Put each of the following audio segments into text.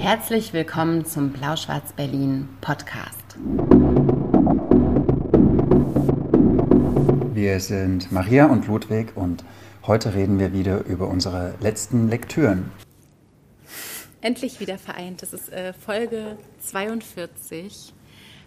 Herzlich willkommen zum Blau-Schwarz-Berlin Podcast. Wir sind Maria und Ludwig und heute reden wir wieder über unsere letzten Lektüren. Endlich wieder vereint. Das ist äh, Folge 42.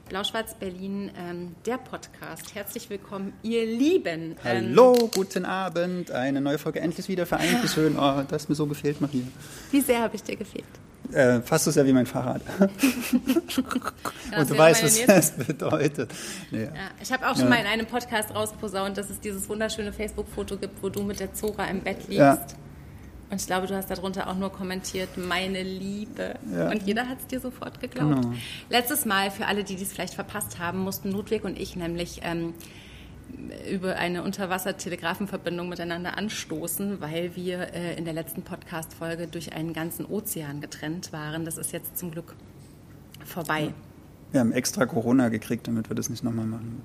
Blau-Schwarz-Berlin, ähm, der Podcast. Herzlich willkommen, ihr Lieben. Ähm, Hallo, guten Abend. Eine neue Folge endlich wieder vereint. Wie schön. Oh, das mir so gefehlt, Maria. Wie sehr habe ich dir gefehlt? Äh, fast so sehr wie mein Fahrrad. und du weißt, was das bedeutet. Nee. Ja, ich habe auch schon ja. mal in einem Podcast rausposaunt, dass es dieses wunderschöne Facebook-Foto gibt, wo du mit der Zora im Bett liegst. Ja. Und ich glaube, du hast darunter auch nur kommentiert, meine Liebe. Ja. Und jeder hat es dir sofort geglaubt. Genau. Letztes Mal, für alle, die dies vielleicht verpasst haben, mussten Ludwig und ich nämlich ähm, über eine Unterwassertelegrafenverbindung miteinander anstoßen, weil wir äh, in der letzten Podcast-Folge durch einen ganzen Ozean getrennt waren. Das ist jetzt zum Glück vorbei. Wir haben extra Corona gekriegt, damit wir das nicht nochmal machen.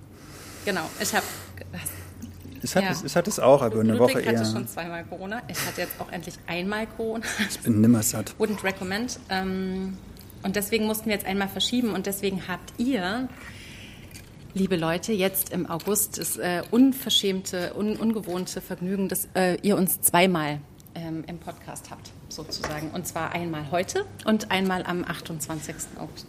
Genau, ich habe ich hatte, ja. es, ich hatte es auch, aber eine Ludwig Woche eher. hatte schon zweimal Corona. Ich hatte jetzt auch endlich einmal Corona. Ich bin nimmer satt. Wouldn't recommend. Ähm, und deswegen mussten wir jetzt einmal verschieben und deswegen habt ihr, liebe Leute, jetzt im August das äh, unverschämte, un, ungewohnte Vergnügen, dass äh, ihr uns zweimal ähm, im Podcast habt, sozusagen. Und zwar einmal heute und einmal am 28. August.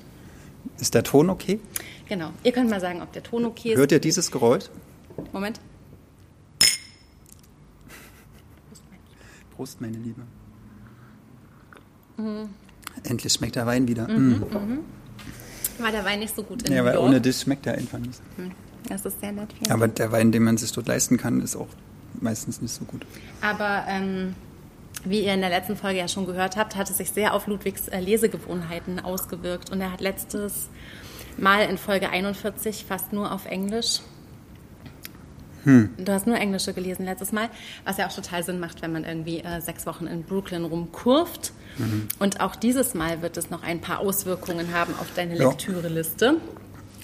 Ist der Ton okay? Genau. Ihr könnt mal sagen, ob der Ton okay ist. Hört ihr dieses Geräusch? Moment. Prost, meine Liebe. Mhm. Endlich schmeckt der Wein wieder. Mhm, mhm. mhm. War der Wein nicht so gut in Ja, weil ohne dich schmeckt er einfach nicht. Mhm. Das ist sehr nett. Aber der Wein, den man sich dort leisten kann, ist auch meistens nicht so gut. Aber ähm, wie ihr in der letzten Folge ja schon gehört habt, hat es sich sehr auf Ludwigs äh, Lesegewohnheiten ausgewirkt. Und er hat letztes Mal in Folge 41 fast nur auf Englisch hm. Du hast nur Englische gelesen letztes Mal, was ja auch total Sinn macht, wenn man irgendwie äh, sechs Wochen in Brooklyn rumkurft. Mhm. Und auch dieses Mal wird es noch ein paar Auswirkungen haben auf deine ja. Lektüreliste.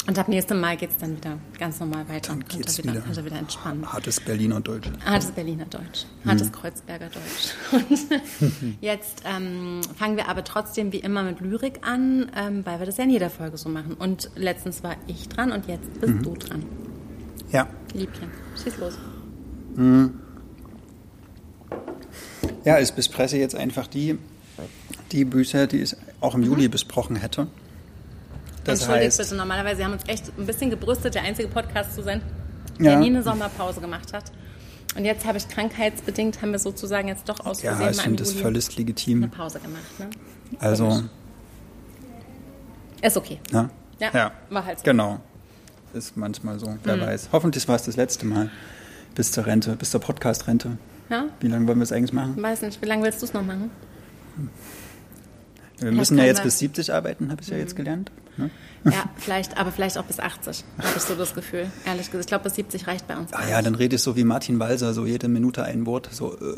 Und ab nächstem Mal geht es dann wieder ganz normal weiter. Dann geht es wieder, wieder. Also wieder entspannen. Hartes Berliner Deutsch. Hartes Berliner Deutsch. Hartes mhm. Kreuzberger Deutsch. Und jetzt ähm, fangen wir aber trotzdem wie immer mit Lyrik an, ähm, weil wir das ja in jeder Folge so machen. Und letztens war ich dran und jetzt bist mhm. du dran. Ja. Liebchen, schieß los. Mhm. Ja, ich bespreche jetzt einfach die, die Bücher, die ich auch im mhm. Juli besprochen hätte. Das Entschuldigt heißt, bitte, normalerweise haben wir uns echt ein bisschen gebrüstet, der einzige Podcast zu sein, der ja. nie eine Sommerpause gemacht hat. Und jetzt habe ich krankheitsbedingt, haben wir sozusagen jetzt doch aus Versehen ja, ich finde das völlig legitim. eine Pause gemacht. Ne? Also. Ist okay. Ja? Ja, ja, war halt so. Genau ist manchmal so, wer mhm. weiß. Hoffentlich war es das letzte Mal bis zur Rente, bis zur Podcast-Rente. Ja? Wie lange wollen wir es eigentlich machen? Weiß nicht, wie lange willst du es noch machen? Wir müssen ja jetzt bis 70 arbeiten, habe ich ja jetzt mhm. gelernt. Ne? Ja, vielleicht, aber vielleicht auch bis 80, habe ich so das Gefühl. Ehrlich gesagt, ich glaube, bis 70 reicht bei uns. Ah ja, dann rede ich so wie Martin Walser, so jede Minute ein Wort. So, äh.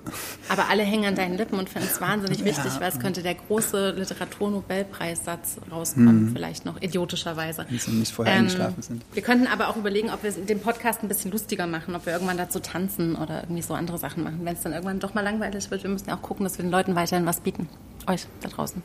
Aber alle hängen an deinen Lippen und finden es wahnsinnig wichtig, ja. weil es könnte der große Literaturnobelpreissatz rauskommen, hm. vielleicht noch idiotischerweise. Wenn sie nicht vorher ähm, eingeschlafen sind. Wir könnten aber auch überlegen, ob wir den Podcast ein bisschen lustiger machen, ob wir irgendwann dazu tanzen oder irgendwie so andere Sachen machen, wenn es dann irgendwann doch mal langweilig wird. Wir müssen ja auch gucken, dass wir den Leuten weiterhin was bieten. Euch da draußen.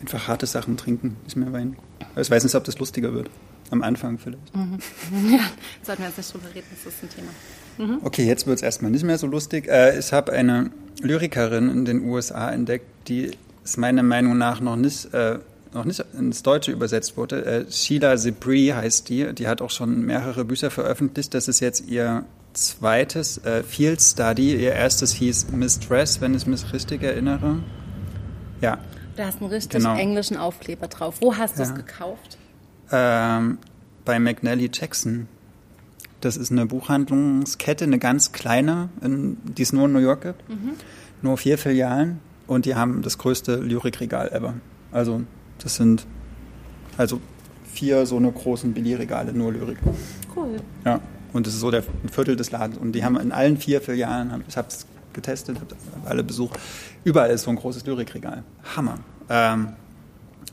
Einfach harte Sachen trinken, nicht mehr Wein. Ich weiß nicht, ob das lustiger wird. Am Anfang vielleicht. Mhm. Ja, sollten wir jetzt nicht drüber reden, das ist ein Thema. Mhm. Okay, jetzt wird es erstmal nicht mehr so lustig. Äh, ich habe eine Lyrikerin in den USA entdeckt, die ist meiner Meinung nach noch nicht, äh, noch nicht ins Deutsche übersetzt wurde. Äh, Sheila Zibri heißt die. Die hat auch schon mehrere Bücher veröffentlicht. Das ist jetzt ihr zweites äh, Field Study. Ihr erstes hieß Mistress, wenn ich mich richtig erinnere. Ja, Du hast einen richtig genau. englischen Aufkleber drauf. Wo hast du es gekauft? Ähm, bei McNally Jackson. Das ist eine Buchhandlungskette, eine ganz kleine, in, die es nur in New York gibt. Mhm. Nur vier Filialen und die haben das größte Lyrikregal ever. Also das sind also vier so eine großen Billigregale, nur Lyrik. Cool. Ja, und das ist so der Viertel des Ladens. Und die haben in allen vier Filialen, ich habe es getestet, habe alle besucht. Überall ist so ein großes Lyrikregal. Hammer. Ähm,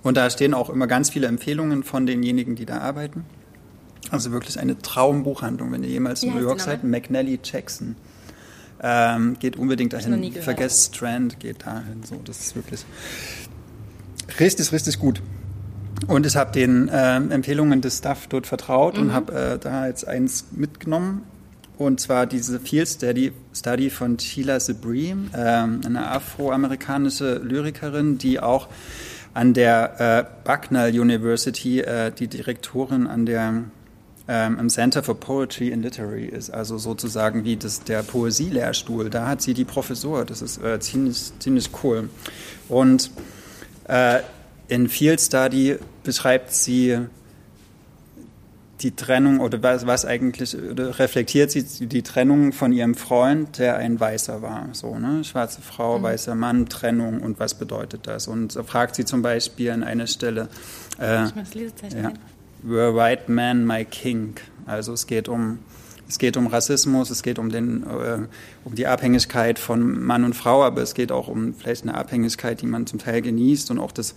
und da stehen auch immer ganz viele Empfehlungen von denjenigen, die da arbeiten. Also wirklich eine Traumbuchhandlung, wenn ihr jemals in New York seid. McNally Jackson. Ähm, geht unbedingt dahin. Vergesst Strand, geht dahin. So, das ist wirklich Richtig, richtig gut. Und ich habe den äh, Empfehlungen des Staff dort vertraut mhm. und habe äh, da jetzt eins mitgenommen. Und zwar diese Field Study, Study von Sheila Sabri, äh, eine afroamerikanische Lyrikerin, die auch an der äh, Bucknell University äh, die Direktorin an der ähm, im Center for Poetry and Literary ist, also sozusagen wie das, der Poesielehrstuhl. Da hat sie die Professur. Das ist äh, ziemlich, ziemlich cool. Und äh, in Field Study beschreibt sie die Trennung oder was, was eigentlich reflektiert sie die Trennung von ihrem Freund, der ein Weißer war. So, ne? Schwarze Frau, mhm. weißer Mann, Trennung und was bedeutet das? Und fragt sie zum Beispiel an einer Stelle. Äh, ich das Lesezeichen ja, Were white man my king? Also es geht um es geht um Rassismus, es geht um, den, äh, um die Abhängigkeit von Mann und Frau, aber es geht auch um vielleicht eine Abhängigkeit, die man zum Teil genießt und auch das,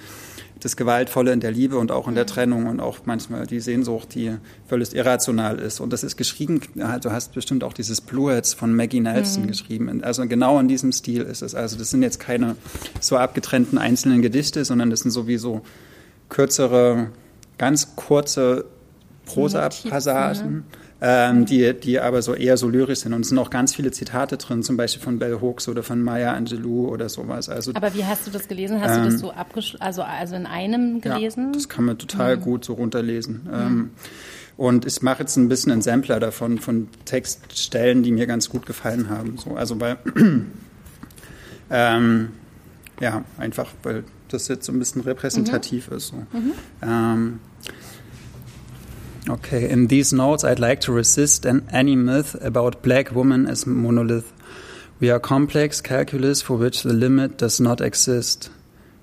das Gewaltvolle in der Liebe und auch in der mhm. Trennung und auch manchmal die Sehnsucht, die völlig irrational ist. Und das ist geschrieben, du hast bestimmt auch dieses Bluets von Maggie Nelson mhm. geschrieben. Also genau in diesem Stil ist es. Also das sind jetzt keine so abgetrennten einzelnen Gedichte, sondern das sind sowieso kürzere, ganz kurze Prosa-Passagen. Ne? Ähm, die, die aber so eher so lyrisch sind. Und es sind auch ganz viele Zitate drin, zum Beispiel von Bell Hooks oder von Maya Angelou oder sowas. Also, aber wie hast du das gelesen? Hast ähm, du das so abgeschlossen, also, also in einem gelesen? Ja, das kann man total mhm. gut so runterlesen. Mhm. Ähm, und ich mache jetzt ein bisschen einen Sampler davon, von Textstellen, die mir ganz gut gefallen haben. So, also weil, ähm, ja, einfach, weil das jetzt so ein bisschen repräsentativ mhm. ist. So. Mhm. Ähm, Okay, in these notes, I'd like to resist an, any myth about black women as monolith. We are complex calculus for which the limit does not exist.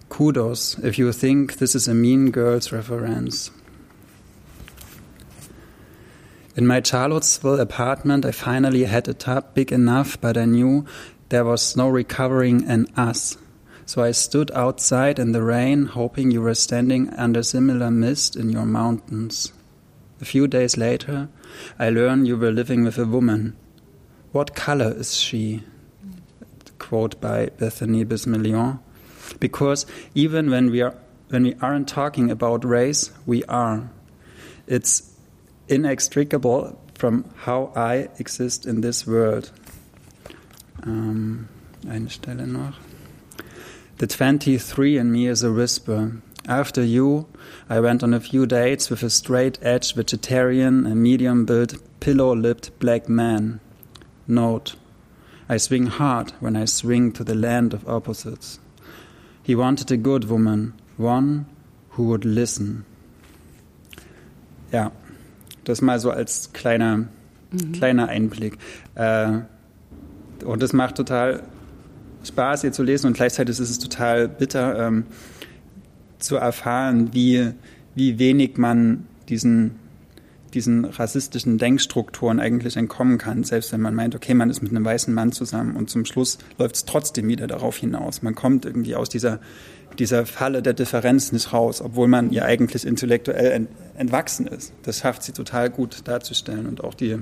Kudos if you think this is a mean girl's reference. In my Charlottesville apartment, I finally had a tub big enough, but I knew there was no recovering an us. So I stood outside in the rain, hoping you were standing under similar mist in your mountains. A few days later, I learn you were living with a woman. What color is she? Quote by Bethany Bismillion. Because even when we are when we aren't talking about race, we are. It's inextricable from how I exist in this world. Um, eine Stelle noch. The 23 in me is a whisper. After you, I went on a few dates with a straight edged vegetarian and medium built, pillow lipped black man. Note I swing hard when I swing to the land of opposites. He wanted a good woman, one who would listen. Ja, das mal so als kleiner, mhm. kleiner Einblick. Äh, und das macht total Spaß, ihr zu lesen und gleichzeitig ist es total bitter. Ähm, zu erfahren, wie, wie wenig man diesen, diesen rassistischen Denkstrukturen eigentlich entkommen kann, selbst wenn man meint, okay, man ist mit einem weißen Mann zusammen und zum Schluss läuft es trotzdem wieder darauf hinaus. Man kommt irgendwie aus dieser, dieser Falle der Differenz nicht raus, obwohl man ihr eigentlich intellektuell ent, entwachsen ist. Das schafft sie total gut darzustellen und auch die,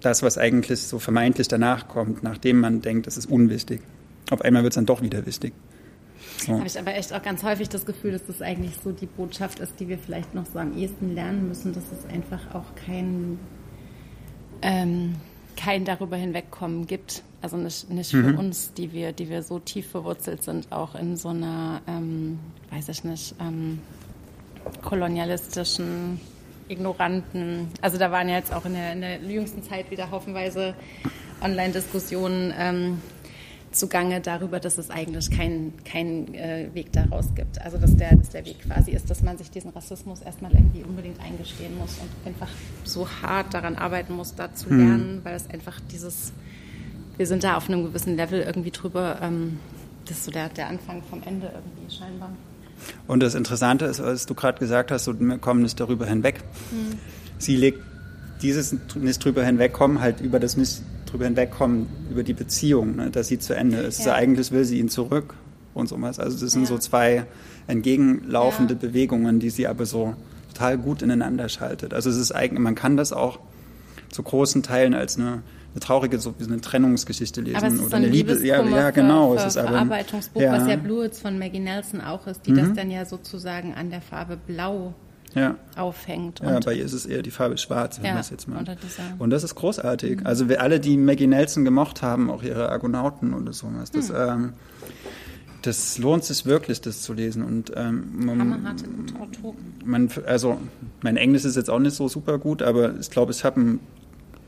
das, was eigentlich so vermeintlich danach kommt, nachdem man denkt, das ist unwichtig. Auf einmal wird es dann doch wieder wichtig. Ja. Habe ich aber echt auch ganz häufig das Gefühl, dass das eigentlich so die Botschaft ist, die wir vielleicht noch so am ehesten lernen müssen, dass es einfach auch kein, ähm, kein darüber hinwegkommen gibt. Also nicht, nicht mhm. für uns, die wir, die wir so tief verwurzelt sind, auch in so einer, ähm, weiß ich nicht, ähm, kolonialistischen, ignoranten. Also da waren ja jetzt auch in der, in der jüngsten Zeit wieder haufenweise Online-Diskussionen ähm, zugange darüber, dass es eigentlich keinen kein, äh, Weg daraus gibt. Also dass der, dass der Weg quasi ist, dass man sich diesen Rassismus erstmal irgendwie unbedingt eingestehen muss und einfach so hart daran arbeiten muss, da zu hm. lernen, mhm. weil es einfach dieses, wir sind da auf einem gewissen Level irgendwie drüber, ähm, das ist so der, der Anfang vom Ende irgendwie scheinbar. Und das Interessante ist, was du gerade gesagt hast, so, wir kommen nicht darüber hinweg. Mhm. Sie legt dieses nicht drüber hinwegkommen halt über das nicht drüber hinwegkommen, über die Beziehung, ne, dass sie zu Ende ist. Ja. Also eigentlich will sie ihn zurück und so was. Also das sind ja. so zwei entgegenlaufende ja. Bewegungen, die sie aber so total gut ineinander schaltet. Also es ist eigentlich, man kann das auch zu großen Teilen als eine eine traurige, so wie eine Trennungsgeschichte lesen aber es ist oder so eine Liebe. Ja, ja, genau. Für, es ist aber Verarbeitungsbuch, ja. was ja Bluets von Maggie Nelson auch ist, die mhm. das dann ja sozusagen an der Farbe Blau ja. aufhängt. ja, bei ihr ist es eher die Farbe Schwarz, wenn ja, man es jetzt mal. Und das ist großartig. Mhm. Also wir alle, die Maggie Nelson gemocht haben, auch ihre Argonauten oder sowas, das, mhm. ähm, das lohnt sich wirklich, das zu lesen. Und ähm, man, man, also mein Englisch ist jetzt auch nicht so super gut, aber ich glaube, ich habe einen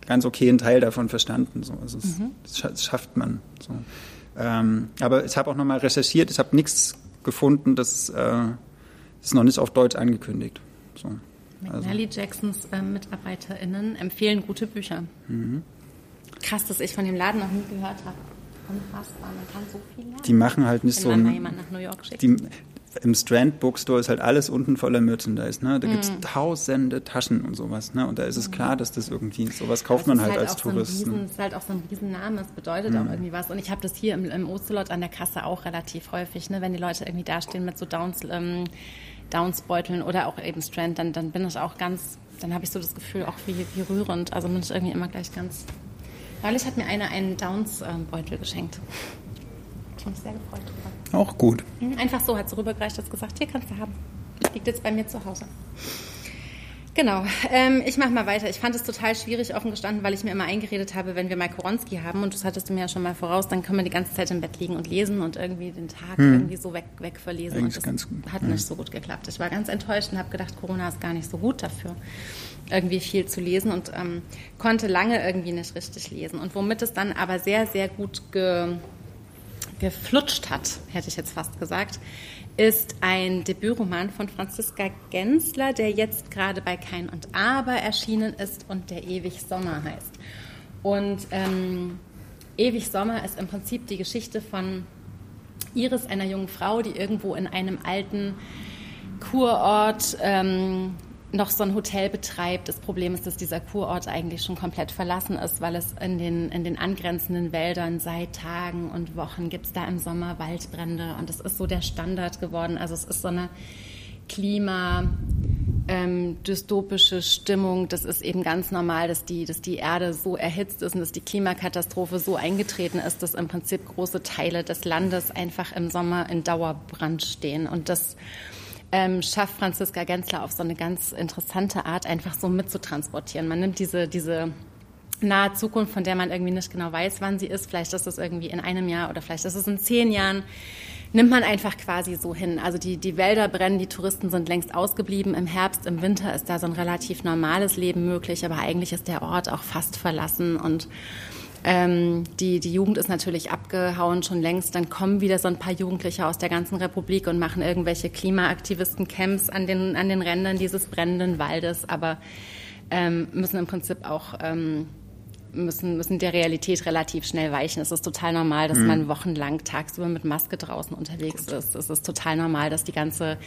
ganz okayen Teil davon verstanden. So. Also es, mhm. das schafft man. So. Ähm, aber ich habe auch nochmal recherchiert, ich habe nichts gefunden, das äh, ist noch nicht auf Deutsch angekündigt. So. Also. Jacksons äh, MitarbeiterInnen empfehlen gute Bücher. Mhm. Krass, dass ich von dem Laden noch nie gehört habe. Unfassbar, man kann so viel lernen. Die machen halt nicht Wenn so. Wenn man mal jemanden nach New York schickt. Die, Im Strand Bookstore ist halt alles unten voller Merchandise. Ne? Da mm. gibt es tausende Taschen und sowas. Ne? Und da ist es klar, dass das irgendwie, sowas kauft man halt, halt als Tourist. So ne? ist halt auch so ein Riesenname, es bedeutet mm. auch irgendwie was. Und ich habe das hier im, im Ocelot an der Kasse auch relativ häufig, ne? wenn die Leute irgendwie dastehen mit so Downs, ähm, Downs-Beuteln oder auch eben Strand, dann, dann bin ich auch ganz, dann habe ich so das Gefühl, auch wie, wie rührend. Also bin ich irgendwie immer gleich ganz Neulich hat mir einer einen Downs-Beutel geschenkt. Ich mich sehr gefreut. Auch gut. Mhm, einfach so hat sie rübergereicht und gesagt, hier kannst du haben. Liegt jetzt bei mir zu Hause. Genau, ähm, ich mache mal weiter. Ich fand es total schwierig offen gestanden, weil ich mir immer eingeredet habe, wenn wir mal Koronski haben, und das hattest du mir ja schon mal voraus, dann können wir die ganze Zeit im Bett liegen und lesen und irgendwie den Tag hm. irgendwie so weg, weg verlesen. Eigentlich und das hat ja. nicht so gut geklappt. Ich war ganz enttäuscht und habe gedacht, Corona ist gar nicht so gut dafür irgendwie viel zu lesen und ähm, konnte lange irgendwie nicht richtig lesen. Und womit es dann aber sehr, sehr gut ge, geflutscht hat, hätte ich jetzt fast gesagt, ist ein Debütroman von Franziska Gensler, der jetzt gerade bei Kein und Aber erschienen ist und der Ewig Sommer heißt. Und ähm, Ewig Sommer ist im Prinzip die Geschichte von Iris, einer jungen Frau, die irgendwo in einem alten Kurort ähm, noch so ein Hotel betreibt. Das Problem ist, dass dieser Kurort eigentlich schon komplett verlassen ist, weil es in den, in den angrenzenden Wäldern seit Tagen und Wochen gibt es da im Sommer Waldbrände und das ist so der Standard geworden. Also es ist so eine Klima, ähm, dystopische Stimmung. Das ist eben ganz normal, dass die, dass die Erde so erhitzt ist und dass die Klimakatastrophe so eingetreten ist, dass im Prinzip große Teile des Landes einfach im Sommer in Dauerbrand stehen. Und das ähm, schafft Franziska Gensler auf so eine ganz interessante Art, einfach so mitzutransportieren. Man nimmt diese, diese nahe Zukunft, von der man irgendwie nicht genau weiß, wann sie ist. Vielleicht ist es irgendwie in einem Jahr oder vielleicht ist es in zehn Jahren. Nimmt man einfach quasi so hin. Also die, die Wälder brennen, die Touristen sind längst ausgeblieben. Im Herbst, im Winter ist da so ein relativ normales Leben möglich, aber eigentlich ist der Ort auch fast verlassen und ähm, die, die Jugend ist natürlich abgehauen schon längst. Dann kommen wieder so ein paar Jugendliche aus der ganzen Republik und machen irgendwelche Klimaaktivisten-Camps an den, an den Rändern dieses brennenden Waldes, aber ähm, müssen im Prinzip auch ähm, müssen, müssen der Realität relativ schnell weichen. Es ist total normal, dass mhm. man wochenlang tagsüber mit Maske draußen unterwegs Gut. ist. Es ist total normal, dass die ganze,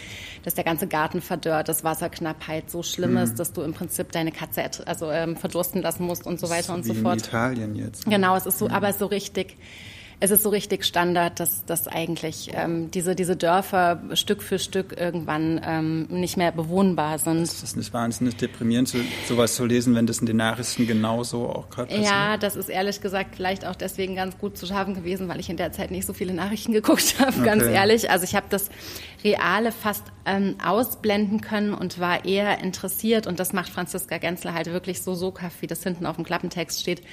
dass der ganze Garten verdörrt, dass Wasserknappheit so schlimm mhm. ist, dass du im Prinzip deine Katze also ähm, verdursten lassen musst und so weiter und so fort. In Italien jetzt. Genau, es ist so, mhm. aber so richtig es ist so richtig Standard, dass, dass eigentlich ähm, diese, diese Dörfer Stück für Stück irgendwann ähm, nicht mehr bewohnbar sind. Ist das nicht wahnsinnig deprimierend, so, sowas zu lesen, wenn das in den Nachrichten genauso auch gerade passiert? Ja, das ist ehrlich gesagt vielleicht auch deswegen ganz gut zu schaffen gewesen, weil ich in der Zeit nicht so viele Nachrichten geguckt habe, okay. ganz ehrlich. Also ich habe das Reale fast ähm, ausblenden können und war eher interessiert und das macht Franziska Gensler halt wirklich so soghaft, wie das hinten auf dem Klappentext steht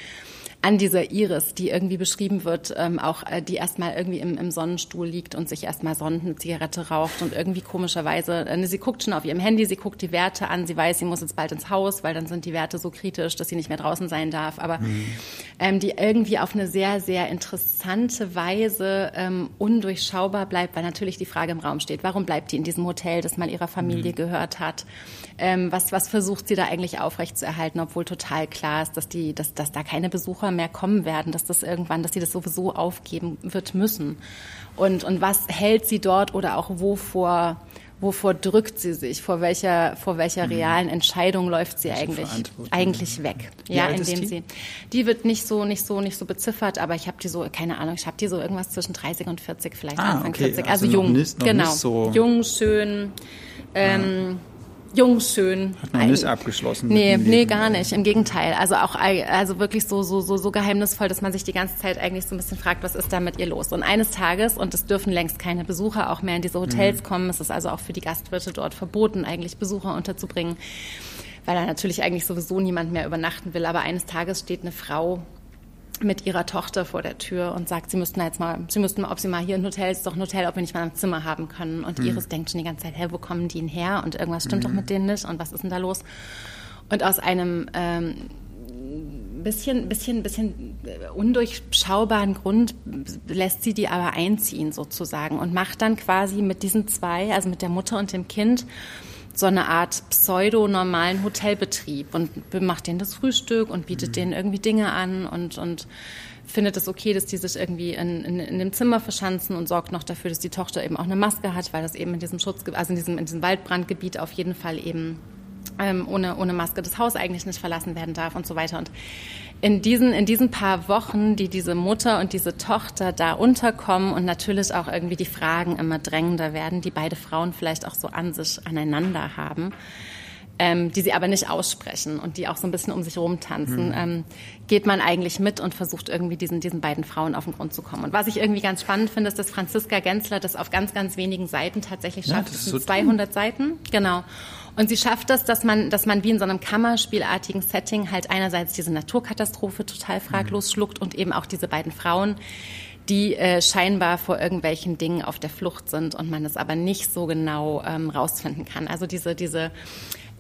an dieser Iris, die irgendwie beschrieben wird, ähm, auch äh, die erstmal irgendwie im, im, Sonnenstuhl liegt und sich erstmal sonnt, eine Zigarette raucht und irgendwie komischerweise, äh, sie guckt schon auf ihrem Handy, sie guckt die Werte an, sie weiß, sie muss jetzt bald ins Haus, weil dann sind die Werte so kritisch, dass sie nicht mehr draußen sein darf, aber mhm. ähm, die irgendwie auf eine sehr, sehr interessante Weise ähm, undurchschaubar bleibt, weil natürlich die Frage im Raum steht, warum bleibt die in diesem Hotel, das mal ihrer Familie mhm. gehört hat? Ähm, was, was versucht sie da eigentlich aufrechtzuerhalten, obwohl total klar ist, dass, die, dass, dass da keine Besucher mehr kommen werden, dass das irgendwann, dass sie das sowieso aufgeben wird müssen. Und, und was hält sie dort oder auch wovor, wovor drückt sie sich? Vor welcher, vor welcher mhm. realen Entscheidung läuft sie eigentlich, eigentlich weg? Ja, indem sie, die wird nicht so, nicht so, nicht so beziffert, aber ich habe die so, keine Ahnung, ich habe die so irgendwas zwischen 30 und 40, vielleicht ah, Anfang okay. 40, also, also jung, nicht, genau, so jung, schön, ähm, jung, schön. Hat man nicht abgeschlossen. Nee, nee, gar nicht. Im Gegenteil. Also auch also wirklich so, so, so, so geheimnisvoll, dass man sich die ganze Zeit eigentlich so ein bisschen fragt, was ist da mit ihr los? Und eines Tages, und es dürfen längst keine Besucher auch mehr in diese Hotels mhm. kommen, es ist also auch für die Gastwirte dort verboten, eigentlich Besucher unterzubringen, weil da natürlich eigentlich sowieso niemand mehr übernachten will. Aber eines Tages steht eine Frau mit ihrer Tochter vor der Tür und sagt, sie müssten jetzt mal, sie müssten mal, ob sie mal hier ein Hotel ist, doch ein Hotel, ob wir nicht mal ein Zimmer haben können. Und mhm. Iris denkt schon die ganze Zeit, hä, wo kommen die denn her? Und irgendwas stimmt mhm. doch mit denen nicht und was ist denn da los? Und aus einem ähm, bisschen, bisschen, bisschen undurchschaubaren Grund lässt sie die aber einziehen sozusagen und macht dann quasi mit diesen zwei, also mit der Mutter und dem Kind, so eine Art pseudo-normalen Hotelbetrieb und macht denen das Frühstück und bietet mhm. denen irgendwie Dinge an und, und findet es okay, dass die sich irgendwie in, in, in dem Zimmer verschanzen und sorgt noch dafür, dass die Tochter eben auch eine Maske hat, weil das eben in diesem Schutz, also in diesem, in diesem Waldbrandgebiet auf jeden Fall eben ähm, ohne, ohne Maske das Haus eigentlich nicht verlassen werden darf und so weiter. Und in diesen, in diesen paar Wochen, die diese Mutter und diese Tochter da unterkommen und natürlich auch irgendwie die Fragen immer drängender werden, die beide Frauen vielleicht auch so an sich aneinander haben, ähm, die sie aber nicht aussprechen und die auch so ein bisschen um sich rumtanzen, mhm. ähm, geht man eigentlich mit und versucht irgendwie diesen, diesen beiden Frauen auf den Grund zu kommen. Und was ich irgendwie ganz spannend finde, ist, dass Franziska Gensler das auf ganz, ganz wenigen Seiten tatsächlich schafft. Ja, das, sind so 200 Seiten, genau. Und sie schafft das, dass man, dass man wie in so einem Kammerspielartigen Setting halt einerseits diese Naturkatastrophe total fraglos schluckt und eben auch diese beiden Frauen, die äh, scheinbar vor irgendwelchen Dingen auf der Flucht sind und man es aber nicht so genau ähm, rausfinden kann. Also diese, diese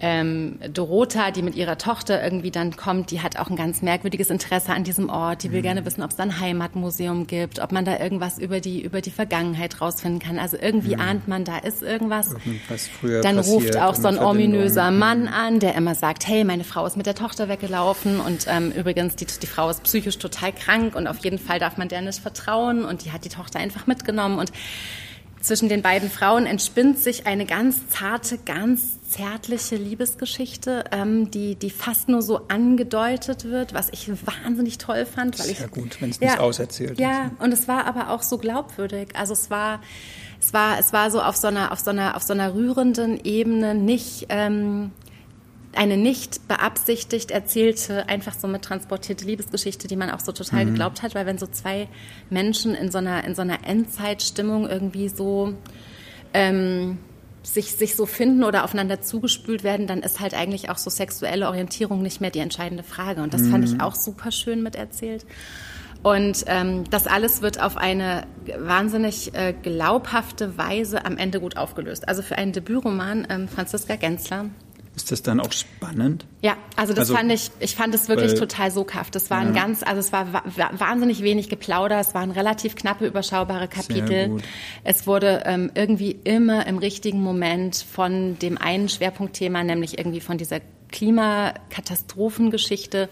ähm, Dorota, die mit ihrer Tochter irgendwie dann kommt, die hat auch ein ganz merkwürdiges Interesse an diesem Ort. Die will mhm. gerne wissen, ob es da ein Heimatmuseum gibt, ob man da irgendwas über die, über die Vergangenheit rausfinden kann. Also irgendwie mhm. ahnt man, da ist irgendwas. irgendwas früher dann ruft auch so ein ominöser Mann an, der immer sagt, hey, meine Frau ist mit der Tochter weggelaufen und ähm, übrigens, die, die Frau ist psychisch total krank und auf jeden Fall darf man der nicht vertrauen und die hat die Tochter einfach mitgenommen und zwischen den beiden Frauen entspinnt sich eine ganz zarte, ganz zärtliche Liebesgeschichte, ähm, die, die fast nur so angedeutet wird, was ich wahnsinnig toll fand. Weil ich, ja gut, wenn es ja, nicht auserzählt ja, ist. Ja, und es war aber auch so glaubwürdig. Also es war, es war, es war so auf so einer, auf so einer, auf so einer rührenden Ebene nicht, ähm, eine nicht beabsichtigt erzählte, einfach so mit transportierte Liebesgeschichte, die man auch so total mhm. geglaubt hat, weil wenn so zwei Menschen in so einer, in so einer Endzeitstimmung irgendwie so ähm, sich, sich so finden oder aufeinander zugespült werden, dann ist halt eigentlich auch so sexuelle Orientierung nicht mehr die entscheidende Frage. Und das mhm. fand ich mhm. auch super schön miterzählt. Und ähm, das alles wird auf eine wahnsinnig äh, glaubhafte Weise am Ende gut aufgelöst. Also für einen Debütroman, ähm, Franziska Gensler, ist das dann auch spannend? Ja, also das also, fand ich, ich fand es wirklich weil, total soghaft. Das war ein ganz, also es war wahnsinnig wenig Geplauder, es waren relativ knappe, überschaubare Kapitel. Es wurde ähm, irgendwie immer im richtigen Moment von dem einen Schwerpunktthema, nämlich irgendwie von dieser Klimakatastrophengeschichte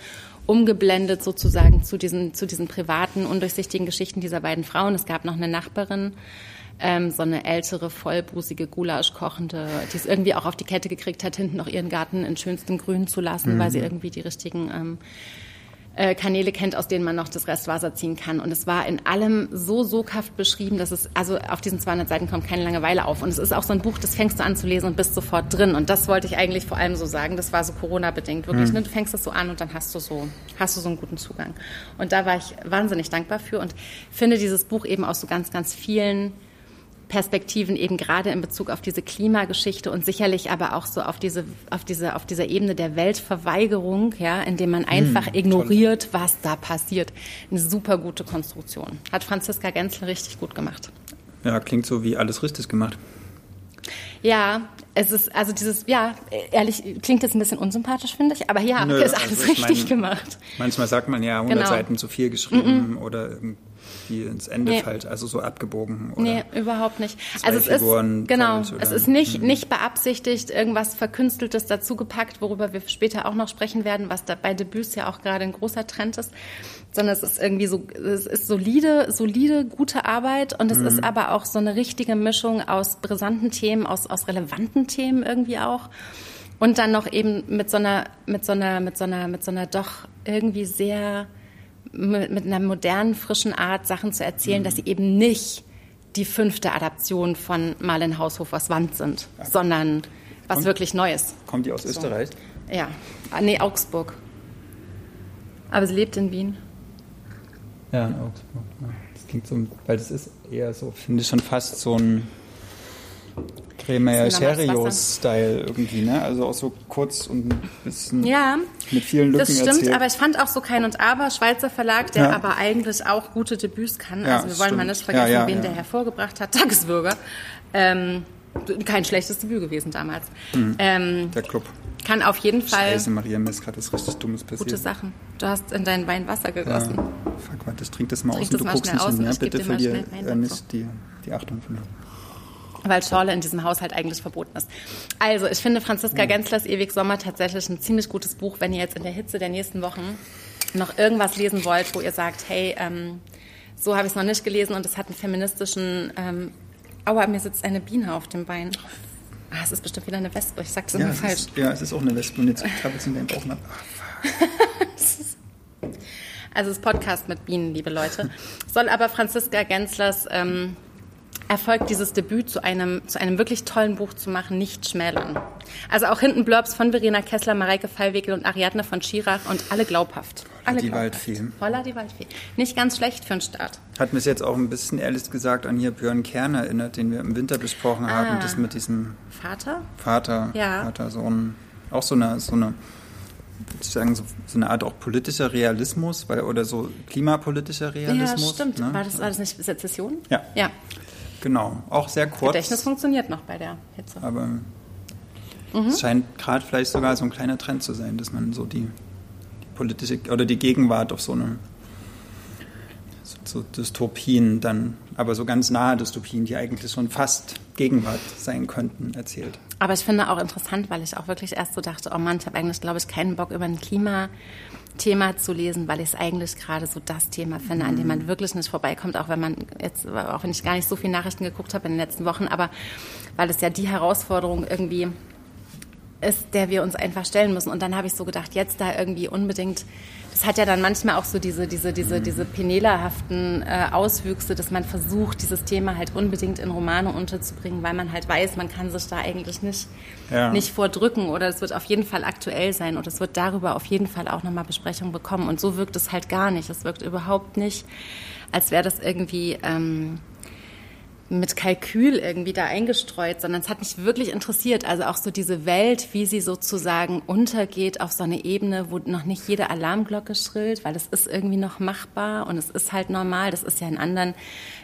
umgeblendet sozusagen zu diesen, zu diesen privaten, undurchsichtigen Geschichten dieser beiden Frauen. Es gab noch eine Nachbarin, ähm, so eine ältere, vollbusige Gulasch-Kochende, die es irgendwie auch auf die Kette gekriegt hat, hinten noch ihren Garten in schönstem Grün zu lassen, mhm. weil sie irgendwie die richtigen ähm, äh, Kanäle kennt, aus denen man noch das Restwasser ziehen kann. Und es war in allem so soghaft beschrieben, dass es, also auf diesen 200 Seiten kommt keine Langeweile auf. Und es ist auch so ein Buch, das fängst du an zu lesen und bist sofort drin. Und das wollte ich eigentlich vor allem so sagen. Das war so Corona-bedingt. Wirklich, mhm. ne? du fängst das so an und dann hast du so, hast du so einen guten Zugang. Und da war ich wahnsinnig dankbar für und finde dieses Buch eben aus so ganz, ganz vielen Perspektiven eben gerade in Bezug auf diese Klimageschichte und sicherlich aber auch so auf diese auf diese auf dieser Ebene der Weltverweigerung, ja, indem man einfach hm, ignoriert, toll. was da passiert. Eine super gute Konstruktion. Hat Franziska Gensler richtig gut gemacht. Ja, klingt so wie alles richtig gemacht. Ja, es ist, also dieses, ja, ehrlich, klingt jetzt ein bisschen unsympathisch, finde ich, aber ja, Nö, ist alles also richtig meine, gemacht. Manchmal sagt man ja 100 genau. Seiten zu viel geschrieben mm -mm. oder die ins Ende nee. fällt, also so abgebogen. Oder nee, überhaupt nicht. Also es ist, genau, es ist nicht, mhm. nicht beabsichtigt, irgendwas Verkünsteltes dazugepackt, worüber wir später auch noch sprechen werden, was da bei Debüts ja auch gerade ein großer Trend ist, sondern es ist irgendwie so, es ist solide, solide, gute Arbeit und es mhm. ist aber auch so eine richtige Mischung aus brisanten Themen, aus, aus relevanten Themen irgendwie auch. Und dann noch eben mit so einer, mit so einer, mit so einer, mit so einer doch irgendwie sehr mit, mit einer modernen, frischen Art Sachen zu erzählen, mhm. dass sie eben nicht die fünfte Adaption von Marlen Haushofers Wand sind, okay. sondern Was Kommt- wirklich Neues. Kommt die aus So. Österreich? Ja. Ah, nee, Augsburg. Aber sie lebt in Wien. Ja, in Augsburg. Ja. Das klingt so, weil das ist eher so, finde ich schon fast so ein Normal Cheerios-Style irgendwie, ne? Also auch so kurz und ein bisschen Ja, mit vielen Lücken das stimmt, erzählt. aber ich fand auch so Kein und Aber, Schweizer Verlag, der Ja. aber eigentlich auch gute Debüts kann. Ja, also wir wollen mal stimmt. nicht vergessen, Ja, wen der hervorgebracht hat, Tagesbürger. Ähm, kein schlechtes Debüt gewesen damals. Ähm, Der Club. kann auf jeden Fall Scheiße, Maria, mir ist gerade was richtig Dummes passiert. gute Sachen. Du hast in deinen Wein Wasser gegossen. Ja. Fuck, warte, ich trink das mal Trink aus und du mal guckst nicht hin, ja? Bitte mal verlier äh, nicht die, die Achtung von mir. Weil Schorle in diesem Haushalt eigentlich verboten ist. Also, ich finde Franziska Genslers Ewig Sommer tatsächlich ein ziemlich gutes Buch, wenn ihr jetzt in der Hitze der nächsten Wochen noch irgendwas lesen wollt, wo ihr sagt, hey, ähm, so habe ich es noch nicht gelesen und es hat einen feministischen, ähm, aua, mir sitzt eine Biene auf dem Bein. Ah, es ist bestimmt wieder eine Wespe, ich sag's immer Ja, es falsch. ist, ja, es ist auch eine Wespe und jetzt krabbelt sie in deinen Bauch. Also das Podcast mit Bienen, liebe Leute. Soll aber Franziska Genslers ähm, Erfolg, dieses Debüt zu einem, zu einem wirklich tollen Buch zu machen, nicht schmälern. Also auch hinten Blurbs von Verena Kessler, Mareike Fallwegel und Ariadne von Schirach und alle glaubhaft. Alle die glaubhaft. Waldfee. Holla die Waldfee. Nicht ganz schlecht für einen Start. Hat mich jetzt auch ein bisschen ehrlich gesagt an hier Björn Kern erinnert, den wir im Winter besprochen haben, Ah. das mit diesem Vater? Vater, Ja. Vater, Sohn, auch so eine, so eine, ich sagen, so, so eine Art auch politischer Realismus, weil, oder so klimapolitischer Realismus. ja, stimmt. Ne? War, das, war das nicht Sezession? Ja. Ja. Genau, auch sehr kurz. Gedächtnis funktioniert noch bei der Hitze. Aber Mhm. es scheint gerade vielleicht sogar so ein kleiner Trend zu sein, dass man so die, die politische oder die Gegenwart auf so eine so, Dystopien dann, aber so ganz nahe Dystopien, die eigentlich schon fast Gegenwart sein könnten, erzählt. Aber ich finde auch interessant, weil ich auch wirklich erst so dachte, oh Mann, ich habe eigentlich, glaube ich, keinen Bock über ein Klimathema zu lesen, weil ich es eigentlich gerade so das Thema finde, an dem man wirklich nicht vorbeikommt, auch wenn man jetzt, auch wenn ich gar nicht so viele Nachrichten geguckt habe in den letzten Wochen, aber weil es ja die Herausforderung irgendwie ist, der wir uns einfach stellen müssen. Und dann habe ich so gedacht, jetzt da irgendwie unbedingt, das hat ja dann manchmal auch so diese, diese, diese, diese Penela-haften äh, Auswüchse, dass man versucht, dieses Thema halt unbedingt in Romane unterzubringen, weil man halt weiß, man kann sich da eigentlich nicht, Ja. nicht vordrücken oder es wird auf jeden Fall aktuell sein oder es wird darüber auf jeden Fall auch nochmal Besprechung bekommen. Und so wirkt es halt gar nicht. Es wirkt überhaupt nicht, als wäre das irgendwie... Ähm, mit Kalkül irgendwie da eingestreut, sondern es hat mich wirklich interessiert. Also auch so diese Welt, wie sie sozusagen untergeht auf so eine Ebene, wo noch nicht jede Alarmglocke schrillt, weil es ist irgendwie noch machbar und es ist halt normal. Das ist ja in anderen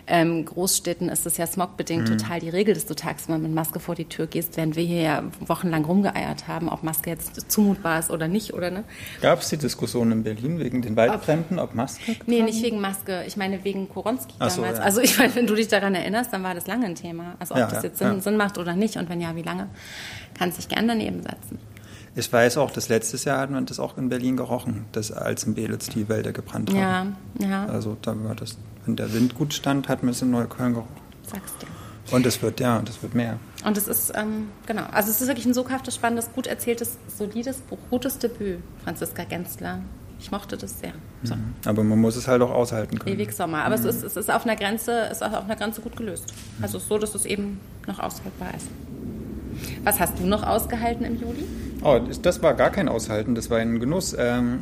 ähm, Großstädten ist es ja smogbedingt total die Regel, dass du tagsüber mit Maske vor die Tür gehst, während wir hier ja wochenlang rumgeeiert haben, ob Maske jetzt zumutbar ist oder nicht, oder ne? Gab es die Diskussion in Berlin wegen den Waldbränden, ob Maske? Nee, nicht wegen Maske. Ich meine wegen Koronski Ach so, damals. ja. Also ich meine, wenn du dich daran erinnerst, dann war das lange ein Thema. Also ob Ja, das jetzt Sinn, ja. Sinn macht oder nicht und wenn ja, wie lange, kannst dich gern daneben setzen. Ich weiß auch, dass letztes Jahr hat man das auch in Berlin gerochen, dass als in Belitz die Wälder gebrannt haben. Ja, ja, Also da war das, wenn der Wind gut stand, hat man es in Neukölln gerochen. sag's dir. Und es wird, ja, das wird mehr. Und es ist, ähm, genau, also es ist wirklich ein soghaftes, spannendes, gut erzähltes, solides Buch, gutes Debüt, Franziska Gensler. Ich mochte das sehr. So, Aber man muss es halt auch aushalten können. ewig Sommer. Aber es, ist, es ist auf einer Grenze, es ist auf einer Grenze gut gelöst. Also es so, dass es eben noch aushaltbar ist. Was hast du noch ausgehalten im Juli? Oh, das war gar kein Aushalten, das war ein Genuss. Ähm,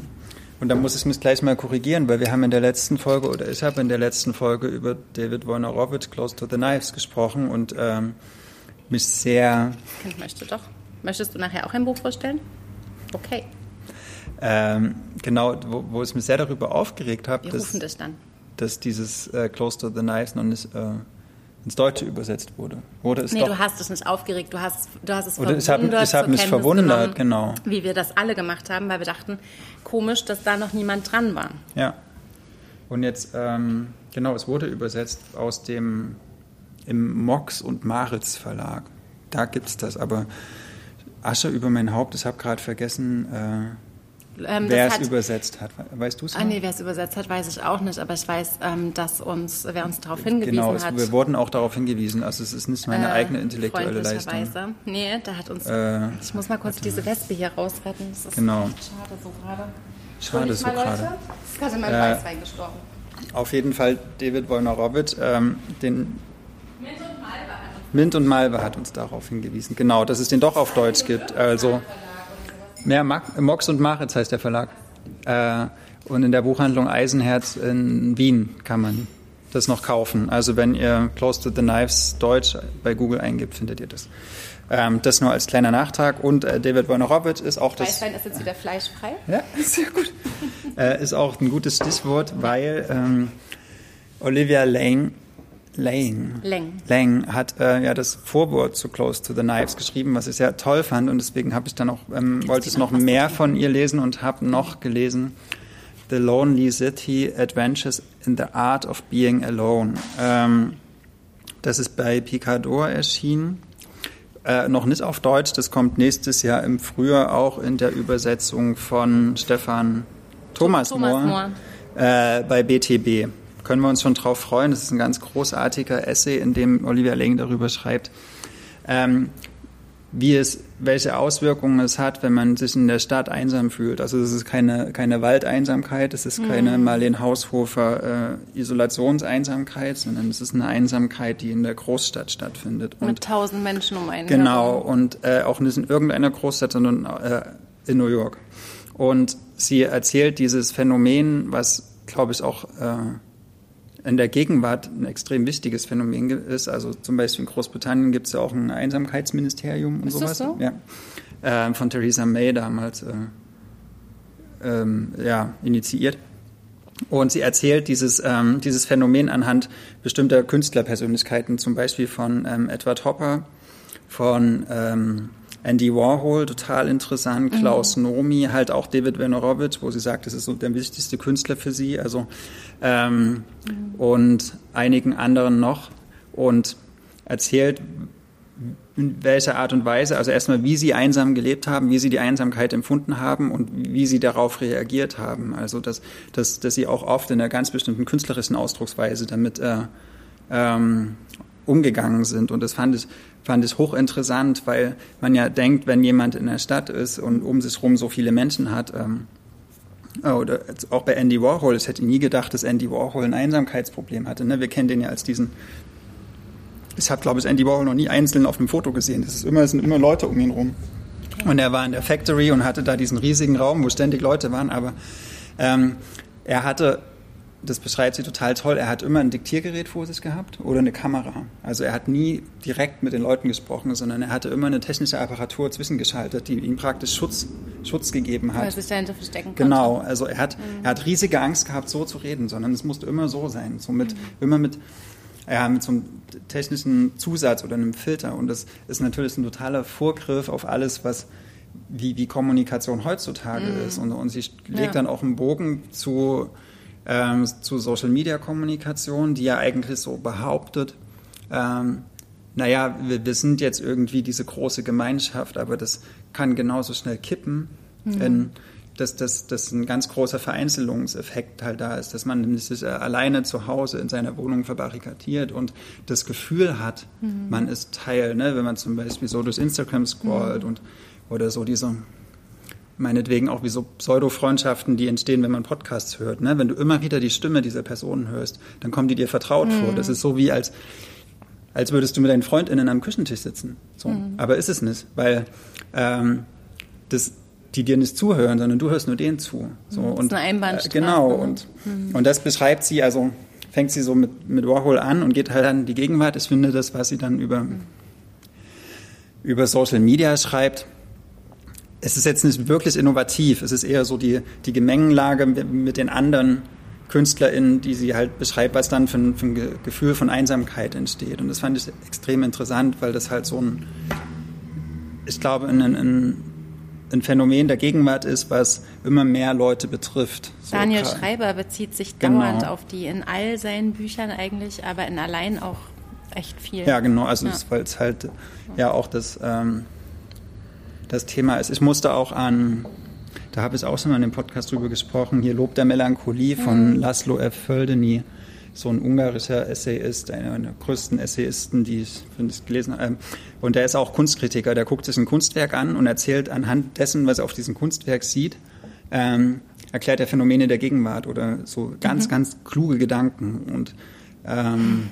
und da muss ich mich gleich mal korrigieren, weil wir haben in der letzten Folge, oder ich habe in der letzten Folge über David Wojnarowicz, Close to the Knives, gesprochen und ähm, mich sehr, Kind möchte doch. Möchtest du nachher auch ein Buch vorstellen? Okay, ähm, genau, wo, wo ich mich sehr darüber aufgeregt habe, dass, dann. dass dieses äh, Close to the Knives noch nicht äh, ins Deutsche übersetzt wurde. Wurde es Nee, doch. du hast es nicht aufgeregt, du hast, du hast es Oder verwundert ich hab zur mich verwundert, genommen, genau. Wie wir das alle gemacht haben, weil wir dachten, komisch, dass da noch niemand dran war. Ja. Und jetzt, ähm, genau, es wurde übersetzt aus dem im Mox und Maritz Verlag. Da gibt es das, aber Asche über mein Haupt, ich habe gerade vergessen, äh, Ähm, wer es übersetzt hat. Weißt du es? ah, nee, wer es übersetzt hat, weiß ich auch nicht, aber ich weiß, ähm, dass uns, wer uns darauf hingewiesen Genau, es, hat. wir wurden auch darauf hingewiesen. Also es ist nicht meine äh, eigene intellektuelle Leistung. freundlicherweise. Nee, da hat uns. Äh, ich muss mal kurz diese Wespe hier rausretten. Das ist Genau. schade so gerade. Schade so gerade. Ist gerade in meinem Äh, Weißwein gestorben. Auf jeden Fall David Wojnarowicz, ähm, den Mint und Malbe hat uns Mint und Malve hat uns darauf hingewiesen. Genau, dass es den doch auf Deutsch gibt. Also mehr Mox und Maritz heißt der Verlag. Äh, und in der Buchhandlung Eisenherz in Wien kann man das noch kaufen. Also wenn ihr Close to the Knives Deutsch bei Google eingibt, findet ihr das. Ähm, das nur als kleiner Nachtrag. Und äh, David Wojnarowicz ist auch das. Weißwein ist jetzt wieder fleischfrei. Ja, sehr gut. äh, ist auch ein gutes Stichwort, weil ähm, Olivia Lang Lang. Lang. Lang hat äh, ja das Vorwort zu Close to the Knives geschrieben, was ich sehr toll fand und deswegen habe ich dann auch ähm, wollte ich noch mehr von ihr lesen und habe noch gelesen The Lonely City Adventures in the Art of Being Alone. Ähm, das ist bei Picador erschienen. Äh, noch nicht auf Deutsch, das kommt nächstes Jahr im Frühjahr auch in der Übersetzung von Stefan Thomas, Thomas Mohr, Mohr. Äh, bei BTB. Können wir uns schon drauf freuen. Das ist ein ganz großartiger Essay, in dem Olivia Leng darüber schreibt, ähm, wie es, welche Auswirkungen es hat, wenn man sich in der Stadt einsam fühlt. Also es ist keine, keine Waldeinsamkeit, es ist keine mhm. Marlene Haushofer äh, Isolationseinsamkeit, sondern es ist eine Einsamkeit, die in der Großstadt stattfindet. Und Mit tausend Menschen um einen Genau, und äh, auch nicht in irgendeiner Großstadt, sondern äh, in New York. Und sie erzählt dieses Phänomen, was, glaube ich, auch äh, in der Gegenwart ein extrem wichtiges Phänomen ist. Also zum Beispiel in Großbritannien gibt es ja auch ein Einsamkeitsministerium und ist sowas. Das so? Ja. Äh, von Theresa May damals äh, ähm, ja, initiiert. Und sie erzählt dieses, ähm, dieses Phänomen anhand bestimmter Künstlerpersönlichkeiten, zum Beispiel von ähm, Edward Hopper, von ähm, Andy Warhol, total interessant, mhm. Klaus mhm. Nomi, halt auch David Venerowitz, wo sie sagt, das ist so der wichtigste Künstler für sie, also ähm, mhm. und einigen anderen noch und erzählt, in welcher Art und Weise, also erstmal, wie sie einsam gelebt haben, wie sie die Einsamkeit empfunden haben und wie sie darauf reagiert haben. Also, dass, dass, dass sie auch oft in einer ganz bestimmten künstlerischen Ausdrucksweise damit äh, ähm, umgegangen sind. Und das fand ich, fand ich hochinteressant, weil man ja denkt, wenn jemand in der Stadt ist und um sich herum so viele Menschen hat, ähm, oder auch bei Andy Warhol, ich hätte nie gedacht, dass Andy Warhol ein Einsamkeitsproblem hatte. Ne? Wir kennen den ja als diesen. Ich habe, glaube ich, Andy Warhol noch nie einzeln auf einem Foto gesehen. Das ist immer, es sind immer Leute um ihn rum. Und er war in der Factory und hatte da diesen riesigen Raum, wo ständig Leute waren. Aber ähm, er hatte das beschreibt sie total toll. Er hat immer ein Diktiergerät vor sich gehabt oder eine Kamera. Also er hat nie direkt mit den Leuten gesprochen, sondern er hatte immer eine technische Apparatur zwischengeschaltet, die ihm praktisch Schutz, Schutz gegeben hat. Weil sich dahinter verstecken konnte. Genau, also er hat, mhm. er hat riesige Angst gehabt, so zu reden, sondern es musste immer so sein. So mit, mhm. immer mit, ja, mit so einem technischen Zusatz oder einem Filter. Und das ist natürlich ein totaler Vorgriff auf alles, was wie, wie Kommunikation heutzutage mhm. ist. Und, und sie legt ja. dann auch einen Bogen zu ähm, zu Social Media Kommunikation, die ja eigentlich so behauptet, ähm, naja, wir, wir sind jetzt irgendwie diese große Gemeinschaft, aber das kann genauso schnell kippen. Mhm. In, dass, dass, dass ein ganz großer Vereinzelungseffekt halt da ist, dass man sich alleine zu Hause in seiner Wohnung verbarrikadiert und das Gefühl hat, mhm. man ist Teil, ne? wenn man zum Beispiel so durch Instagram scrollt mhm. und oder so diese meinetwegen auch wie so Pseudo-Freundschaften, die entstehen, wenn man Podcasts hört. Ne? Wenn du immer wieder die Stimme dieser Personen hörst, dann kommen die dir vertraut mhm. vor. Das ist so wie als, als würdest du mit deinen FreundInnen am Küchentisch sitzen. So. Mhm. Aber ist es nicht, weil ähm, das, die dir nicht zuhören, sondern du hörst nur denen zu. So. Mhm. Das und, ist eine Einbahnstraße. Äh, genau, und, mhm. und das beschreibt sie, also fängt sie so mit, mit Warhol an und geht halt an die Gegenwart. Ich finde das, was sie dann über, mhm. über Social Media schreibt, es ist jetzt nicht wirklich innovativ. Es ist eher so die, die Gemengenlage mit den anderen KünstlerInnen, die sie halt beschreibt, was dann für ein, für ein Gefühl von Einsamkeit entsteht. Und das fand ich extrem interessant, weil das halt so ein, ich glaube, ein, ein, ein Phänomen der Gegenwart ist, was immer mehr Leute betrifft. So Daniel grad. Schreiber bezieht sich genau. dauernd genau. auf die in all seinen Büchern eigentlich, aber in allein auch echt viel. Ja, genau, also ja. weil es halt ja auch das ähm, das Thema ist. Ich musste auch an, da habe ich auch schon mal in dem Podcast drüber gesprochen, hier Lob der Melancholie von mhm. Laszlo F. Földeny, so ein ungarischer Essayist, einer der größten Essayisten, die ich, ich gelesen habe. Und der ist auch Kunstkritiker, der guckt sich ein Kunstwerk an und erzählt anhand dessen, was er auf diesem Kunstwerk sieht, ähm, erklärt er Phänomene der Gegenwart oder so ganz, mhm. ganz kluge Gedanken. Und ähm,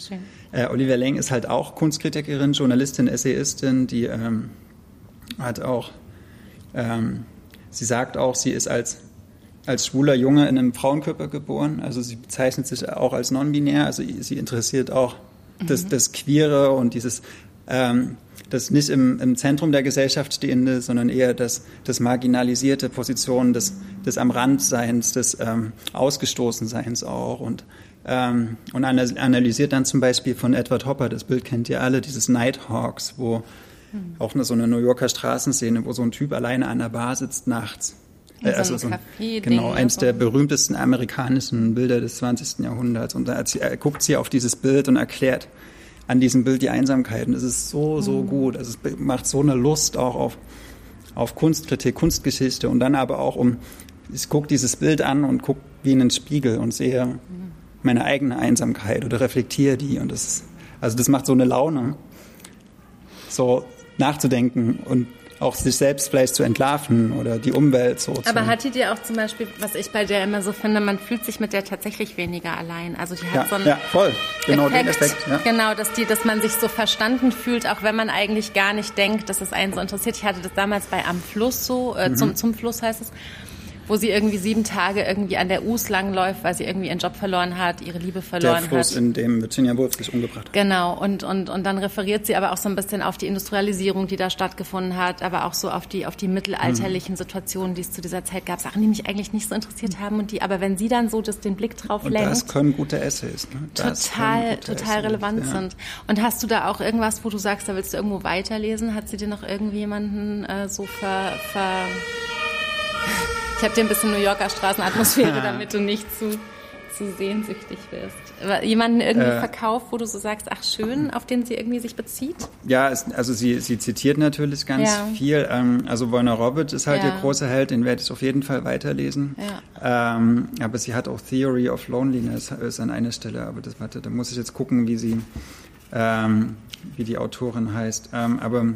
schön. Äh, Olivia Leng ist halt auch Kunstkritikerin, Journalistin, Essayistin, die ähm, hat auch, ähm, sie sagt auch, sie ist als, als schwuler Junge in einem Frauenkörper geboren. Also sie bezeichnet sich auch als non-binär. Also sie interessiert auch mhm. das, das Queere und dieses ähm, das nicht im, im, Zentrum der Gesellschaft stehende, sondern eher das, das marginalisierte Position des, des am Randseins, des ähm, Ausgestoßenseins auch. Und, ähm, und analysiert dann zum Beispiel von Edward Hopper, das Bild kennt ihr alle, dieses Nighthawks, wo hm. auch eine, so eine New Yorker Straßenszene, wo so ein Typ alleine an der Bar sitzt nachts. Äh, also so ein, genau, eins der berühmtesten amerikanischen Bilder des 20. Jahrhunderts. Und da er guckt sie auf dieses Bild und erklärt, an diesem Bild die Einsamkeit. Und es ist so, so mhm. gut. Also es macht so eine Lust auch auf, auf Kunstkritik, Kunstgeschichte und dann aber auch um, ich gucke dieses Bild an und gucke wie in einen Spiegel und sehe mhm. meine eigene Einsamkeit oder reflektiere die. Und das, also das macht so eine Laune, so nachzudenken und auch sich selbst vielleicht zu entlarven oder die Umwelt so zu. Aber hat die dir auch zum Beispiel, was ich bei der immer so finde, man fühlt sich mit der tatsächlich weniger allein. Also die hat ja, so einen ja, voll. Genau Effekt, den Effekt. Ja. Genau, dass die, dass man sich so verstanden fühlt, auch wenn man eigentlich gar nicht denkt, dass es einen so interessiert. Ich hatte das damals bei Am Fluss so, äh, mhm. zum, zum Fluss heißt es wo sie irgendwie sieben Tage irgendwie an der Us langläuft, weil sie irgendwie ihren Job verloren hat, ihre Liebe verloren der Fluss, hat. in dem Virginia Woolf sich umgebracht hat. Genau, und, und, und dann referiert sie aber auch so ein bisschen auf die Industrialisierung, die da stattgefunden hat, aber auch so auf die, auf die mittelalterlichen mhm. Situationen, die es zu dieser Zeit gab, Sachen, die mich eigentlich nicht so interessiert haben. Und die, aber wenn sie dann so das, den Blick drauf und lenkt. Das können gute Essays, ne? Das total, total Essays, relevant ja. sind. Und hast du da auch irgendwas, wo du sagst, da willst du irgendwo weiterlesen? Hat sie dir noch irgendjemanden äh, so ver, ver ich habe dir ein bisschen New Yorker Straßenatmosphäre, damit du nicht zu, zu sehnsüchtig wirst. Jemanden irgendwie äh, verkauft, wo du so sagst, ach schön, auf den sie irgendwie sich bezieht? Ja, es, also sie, sie zitiert natürlich ganz ja. viel. Ähm, also Werner Robert ist halt ja. ihr großer Held, den werde ich auf jeden Fall weiterlesen. Ja. Ähm, aber sie hat auch Theory of Loneliness ist an einer Stelle, aber das warte, da muss ich jetzt gucken, wie sie, ähm, wie die Autorin heißt. Ähm, aber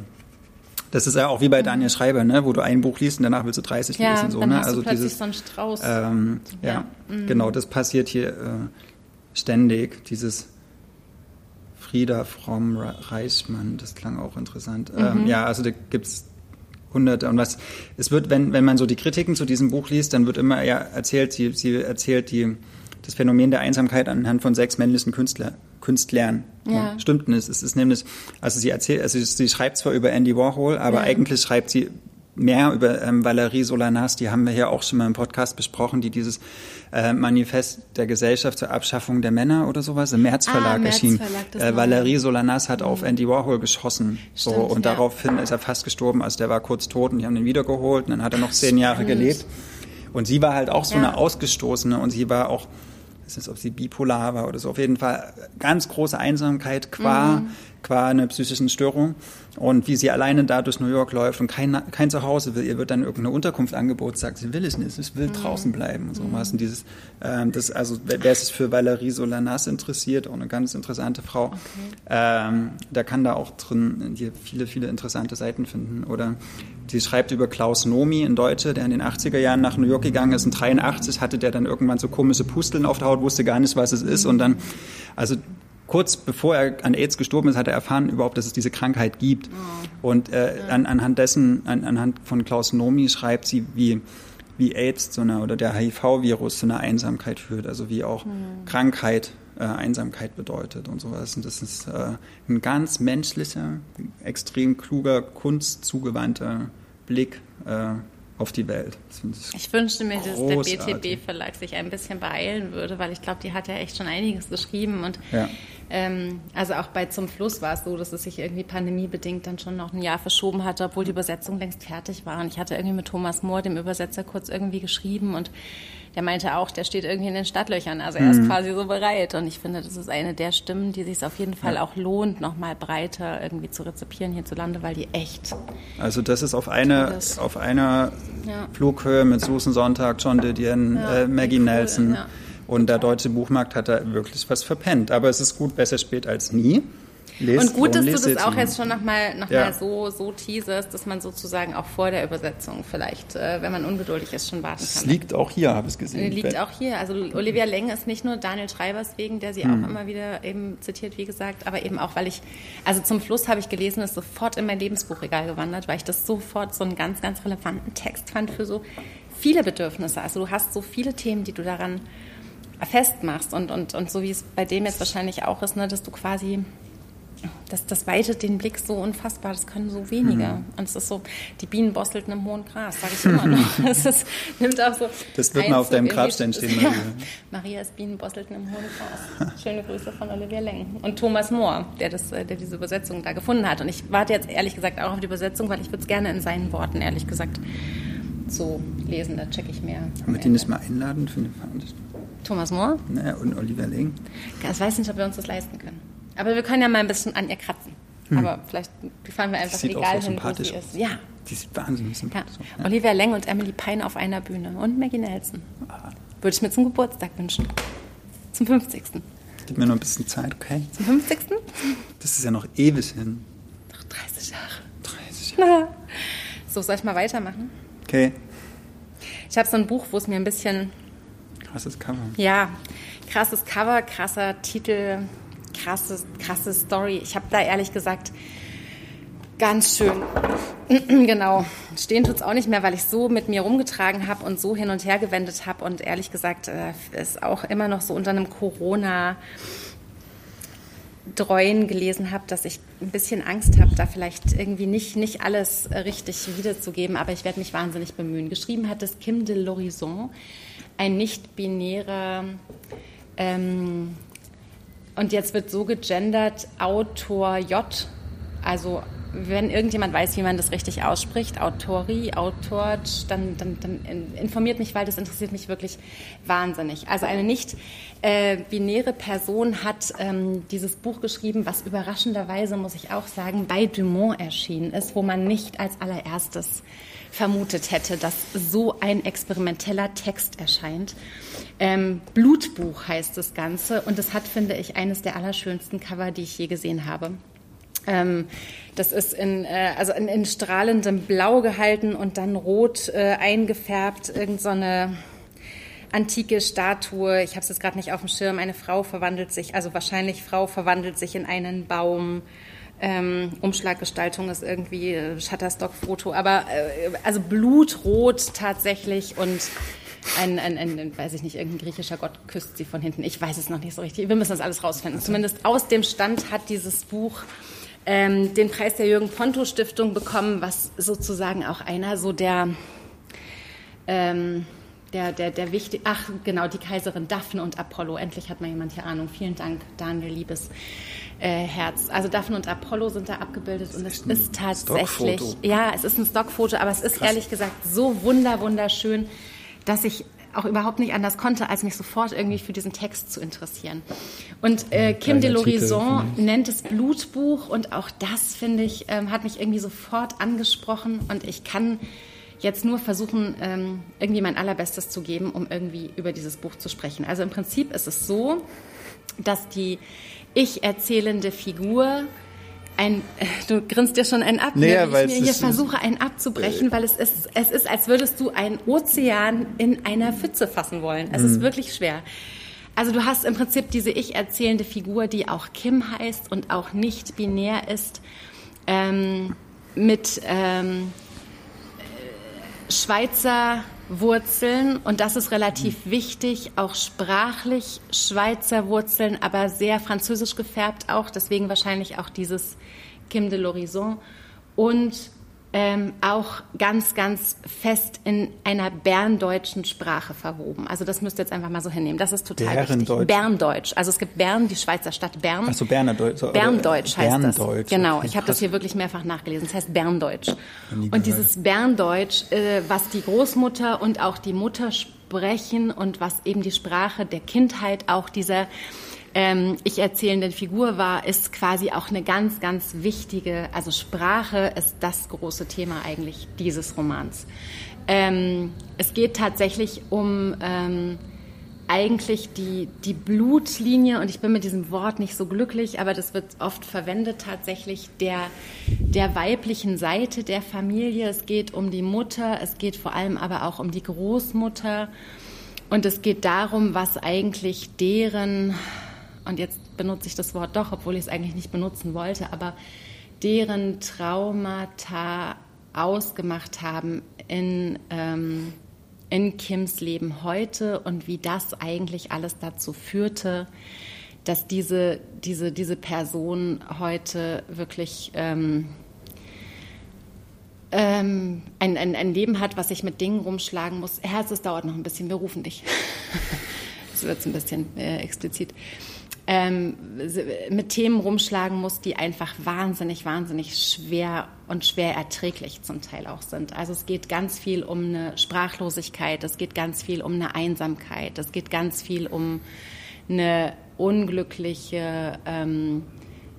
das ist ja auch wie bei Daniel Schreiber, ne? wo du ein Buch liest und danach willst du 30 ja, lesen. So, dann ne? hast also plötzlich dieses, so einen Strauß. Ähm, ja, ja. Mhm. genau, das passiert hier äh, ständig. Dieses Frieda Fromm Reichmann, das klang auch interessant. Ähm, mhm. Ähm, ja, also da gibt es hunderte und was es wird, wenn, wenn man so die Kritiken zu diesem Buch liest, dann wird immer ja erzählt, sie, sie erzählt die, das Phänomen der Einsamkeit anhand von sechs männlichen Künstler, Künstlern. Ja. Ja, stimmt nicht. Es ist nämlich, also sie erzählt, also sie schreibt zwar über Andy Warhol, aber ja. eigentlich schreibt sie mehr über ähm, Valerie Solanas, die haben wir hier auch schon mal im Podcast besprochen, die dieses äh, Manifest der Gesellschaft zur Abschaffung der Männer oder sowas im Märzverlag ah, erschien. Äh, Valerie Solanas hat mhm. auf Andy Warhol geschossen. Stimmt, so, und ja. daraufhin ist er fast gestorben. Also der war kurz tot und die haben ihn wiedergeholt und dann hat er noch zehn Jahre gelebt. Und sie war halt auch so ja. eine Ausgestoßene und sie war auch weiß nicht, ob sie bipolar war oder so, auf jeden Fall ganz große Einsamkeit qua, mhm. Qua einer psychischen Störung und wie sie alleine da durch New York läuft und kein, kein Zuhause will. Ihr wird dann irgendeine Unterkunft angeboten, sagt, sie will es nicht, sie will mhm. draußen bleiben und so was. Und dieses, ähm, das, also wer sich für Valerie Solanas interessiert, auch eine ganz interessante Frau, okay. ähm, der kann da auch drin hier viele, viele interessante Seiten finden. Oder Sie schreibt über Klaus Nomi, ein Deutscher, der in den 80er Jahren nach New York gegangen ist. In 83 hatte der dann irgendwann so komische Pusteln auf der Haut, wusste gar nicht, was es ist. Und dann, also kurz bevor er an AIDS gestorben ist, hat er erfahren überhaupt, dass es diese Krankheit gibt. Oh. Und äh, an, anhand dessen, an, anhand von Klaus Nomi schreibt sie, wie, wie AIDS zu einer, oder der HIV-Virus zu einer Einsamkeit führt. Also wie auch mhm. Krankheit äh, Einsamkeit bedeutet und sowas. Und das ist äh, ein ganz menschlicher, extrem kluger, kunstzugewandter Blick äh, auf die Welt. Ich, ich, wünschte mir, großartig. dass der BTB-Verlag sich ein bisschen beeilen würde, weil ich glaube, die hat ja echt schon einiges geschrieben. Und ja. Ähm, also auch bei Zum Fluss war es so, dass es sich irgendwie pandemiebedingt dann schon noch ein Jahr verschoben hatte, obwohl die Übersetzung längst fertig war. Und ich hatte irgendwie mit Thomas Mohr, dem Übersetzer, kurz irgendwie geschrieben und der meinte auch, der steht irgendwie in den Stadtlöchern. Also er ist mhm. quasi so bereit. Und ich finde, das ist eine der Stimmen, die sich auf jeden Fall ja. auch lohnt, nochmal breiter irgendwie zu rezipieren hierzulande, weil die echt. Also das ist auf eine auf einer ja. Flughöhe mit Susan Sonntag, John Didion, ja, äh, Maggie cool, Nelson. Und der deutsche Buchmarkt hat da wirklich was verpennt. Aber es ist gut, besser spät als nie. Lest, und gut, dass du das auch jetzt schon nochmal noch ja. mal so, so teaserst, dass man sozusagen auch vor der Übersetzung vielleicht, äh, wenn man ungeduldig ist, schon warten kann. Es liegt auch hier, habe ich es gesehen. Liegt auch hier. Also Olivia Leng ist nicht nur Daniel Schreibers wegen, der sie hm. auch immer wieder eben zitiert, wie gesagt, aber eben auch, weil ich, also zum Schluss habe ich gelesen, ist sofort in mein Lebensbuchregal gewandert, weil ich das sofort so einen ganz, ganz relevanten Text fand für so viele Bedürfnisse. Also du hast so viele Themen, die du daran festmachst und, und, und so wie es bei dem jetzt wahrscheinlich auch ist, ne, dass du quasi das, das weitet den Blick so unfassbar, das können so wenige. Mhm. Und es ist so, die Bienen bostelten im hohen Gras, sage ich immer noch. Es ist, nimmt auch so das wird mal auf deinem Grabstein stehen. Maria. Ja. Maria ist Bienen bostelten im hohen Gras. Schöne Grüße von Olivia Leng. Und Thomas Mohr, der, das, der diese Übersetzung da gefunden hat. Und ich warte jetzt ehrlich gesagt auch auf die Übersetzung, weil ich würde es gerne in seinen Worten, ehrlich gesagt, so lesen. Da checke ich mehr. Können wir den nicht mal einladen für eine Veranstaltung? Thomas Mohr? Naja, und Olivia Leng. Ich weiß nicht, ob wir uns das leisten können. Aber wir können ja mal ein bisschen an ihr kratzen. Hm. Aber vielleicht fahren wir einfach egal hin, wo sie ist. Ja. Die sieht wahnsinnig sympathisch ja. aus. Ja. Olivia Leng und Emily Pine auf einer Bühne. Und Maggie Nelson. Ah. Würde ich mir zum Geburtstag wünschen. Zum 50. Gib mir noch ein bisschen Zeit, okay? Zum 50. Das ist ja noch ewig hin. Noch 30 Jahre. 30 Jahre. So, soll ich mal weitermachen? Okay. Ich habe so ein Buch, wo es mir ein bisschen. Krasses Cover. Ja, krasses Cover, krasser Titel, krasse, krasse Story. Ich habe da ehrlich gesagt ganz schön, genau, stehen tut es auch nicht mehr, weil ich so mit mir rumgetragen habe und so hin und her gewendet habe und ehrlich gesagt äh, ist auch immer noch so unter einem Corona Dreuen gelesen habe, dass ich ein bisschen Angst habe, da vielleicht irgendwie nicht, nicht alles richtig wiederzugeben, aber ich werde mich wahnsinnig bemühen. Geschrieben hat es Kim de l'Horizon, ein nicht-binärer ähm, und jetzt wird so gegendert Autor J, also wenn irgendjemand weiß, wie man das richtig ausspricht, Autori, Autor, dann, dann, dann informiert mich, weil das interessiert mich wirklich wahnsinnig. Also eine nicht äh, binäre Person hat ähm, dieses Buch geschrieben, was überraschenderweise, muss ich auch sagen, bei Dumont erschienen ist, wo man nicht als allererstes vermutet hätte, dass so ein experimenteller Text erscheint. Ähm, Blutbuch heißt das Ganze und es hat, finde ich, eines der allerschönsten Cover, die ich je gesehen habe. Ähm, das ist in, äh, also in, in, strahlendem Blau gehalten und dann rot äh, eingefärbt, irgendeine so antike Statue. Ich habe es jetzt gerade nicht auf dem Schirm. Eine Frau verwandelt sich, also wahrscheinlich Frau verwandelt sich in einen Baum. Ähm, Umschlaggestaltung ist irgendwie äh, Shutterstock-Foto, aber äh, also blutrot tatsächlich und ein, ein, ein, weiß ich nicht, irgendein griechischer Gott küsst sie von hinten. Ich weiß es noch nicht so richtig. Wir müssen das alles rausfinden. Zumindest aus dem Stand hat dieses Buch ähm, den Preis der Jürgen Ponto Stiftung bekommen, was sozusagen auch einer so der ähm, der, der, der wichtig, ach genau, die Kaiserin Daphne und Apollo. Endlich hat mal jemand hier Ahnung. Vielen Dank, Daniel, liebes äh, Herz. Also Daphne und Apollo sind da abgebildet und es ist tatsächlich, ja, es ist ein Stockfoto, aber es ist Krass. ehrlich gesagt so wunder, wunderschön, dass ich auch überhaupt nicht anders konnte, als mich sofort irgendwie für diesen Text zu interessieren. Und äh, Kim de l'Horizon nennt es Blutbuch und auch das, finde ich, ähm, hat mich irgendwie sofort angesprochen und ich kann jetzt nur versuchen, ähm, irgendwie mein Allerbestes zu geben, um irgendwie über dieses Buch zu sprechen. Also im Prinzip ist es so, dass die ich erzählende Figur ein, du grinst dir schon einen ab, nee, ne, weil ich mir hier versuche, einen abzubrechen, weil es ist, es ist, als würdest du einen Ozean in einer Pfütze fassen wollen. Es mhm. ist wirklich schwer. Also du hast im Prinzip diese ich erzählende Figur, die auch Kim heißt und auch nicht binär ist, ähm, mit ähm, Schweizer Wurzeln. Und das ist relativ mhm. wichtig, auch sprachlich Schweizer Wurzeln, aber sehr französisch gefärbt auch, deswegen wahrscheinlich auch dieses Kim de l'Horizon. Und ähm, auch ganz, ganz fest in einer berndeutschen Sprache verwoben. Also das müsst ihr jetzt einfach mal so hinnehmen. Das ist total Bärendeutsch. wichtig. Berndeutsch. Also es gibt Bern, die Schweizer Stadt Bern. Achso, Bernerdeutsch. Berndeutsch heißt Berndeutsch. das. Genau, ich habe das hier wirklich mehrfach nachgelesen. Das heißt Berndeutsch. Und dieses Berndeutsch, äh, was die Großmutter und auch die Mutter sprechen und was eben die Sprache der Kindheit auch dieser ähm, ich erzählenden Figur war, ist quasi auch eine ganz, ganz wichtige, also Sprache ist das große Thema eigentlich dieses Romans. Ähm, es geht tatsächlich um ähm, eigentlich die, die Blutlinie, und ich bin mit diesem Wort nicht so glücklich, aber das wird oft verwendet tatsächlich, der, der weiblichen Seite der Familie. Es geht um die Mutter, es geht vor allem aber auch um die Großmutter. Und es geht darum, was eigentlich deren, und jetzt benutze ich das Wort doch, obwohl ich es eigentlich nicht benutzen wollte, aber deren Traumata ausgemacht haben in, ähm, in Kims Leben heute und wie das eigentlich alles dazu führte, dass diese, diese, diese Person heute wirklich ähm, ähm, ein, ein, ein Leben hat, was sich mit Dingen rumschlagen muss. Herz, es dauert noch ein bisschen, wir rufen dich. das wird ein bisschen äh, explizit ähm, mit Themen rumschlagen muss, die einfach wahnsinnig, wahnsinnig schwer und schwer erträglich zum Teil auch sind. Also es geht ganz viel um eine Sprachlosigkeit, es geht ganz viel um eine Einsamkeit, es geht ganz viel um eine unglückliche, ähm,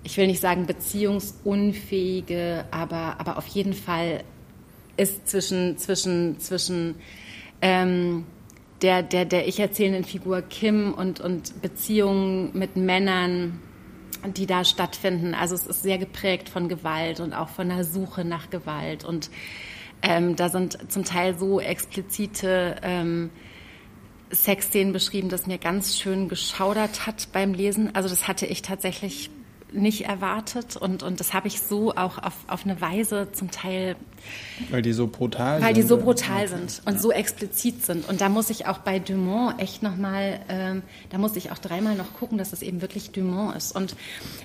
ich will nicht sagen beziehungsunfähige, aber, aber auf jeden Fall ist zwischen, zwischen, zwischen ähm, der, der, der ich erzählenden Figur Kim und, und Beziehungen mit Männern, die da stattfinden. Also es ist sehr geprägt von Gewalt und auch von der Suche nach Gewalt. Und ähm, da sind zum Teil so explizite ähm, Sexszenen beschrieben, dass mir ganz schön geschaudert hat beim Lesen. Also das hatte ich tatsächlich nicht erwartet und, und das habe ich so auch auf, auf eine Weise zum Teil. Weil die so brutal weil sind. Weil die so brutal sind und ja. so explizit sind. Und da muss ich auch bei Dumont echt nochmal, ähm, da muss ich auch dreimal noch gucken, dass es eben wirklich Dumont ist. Und,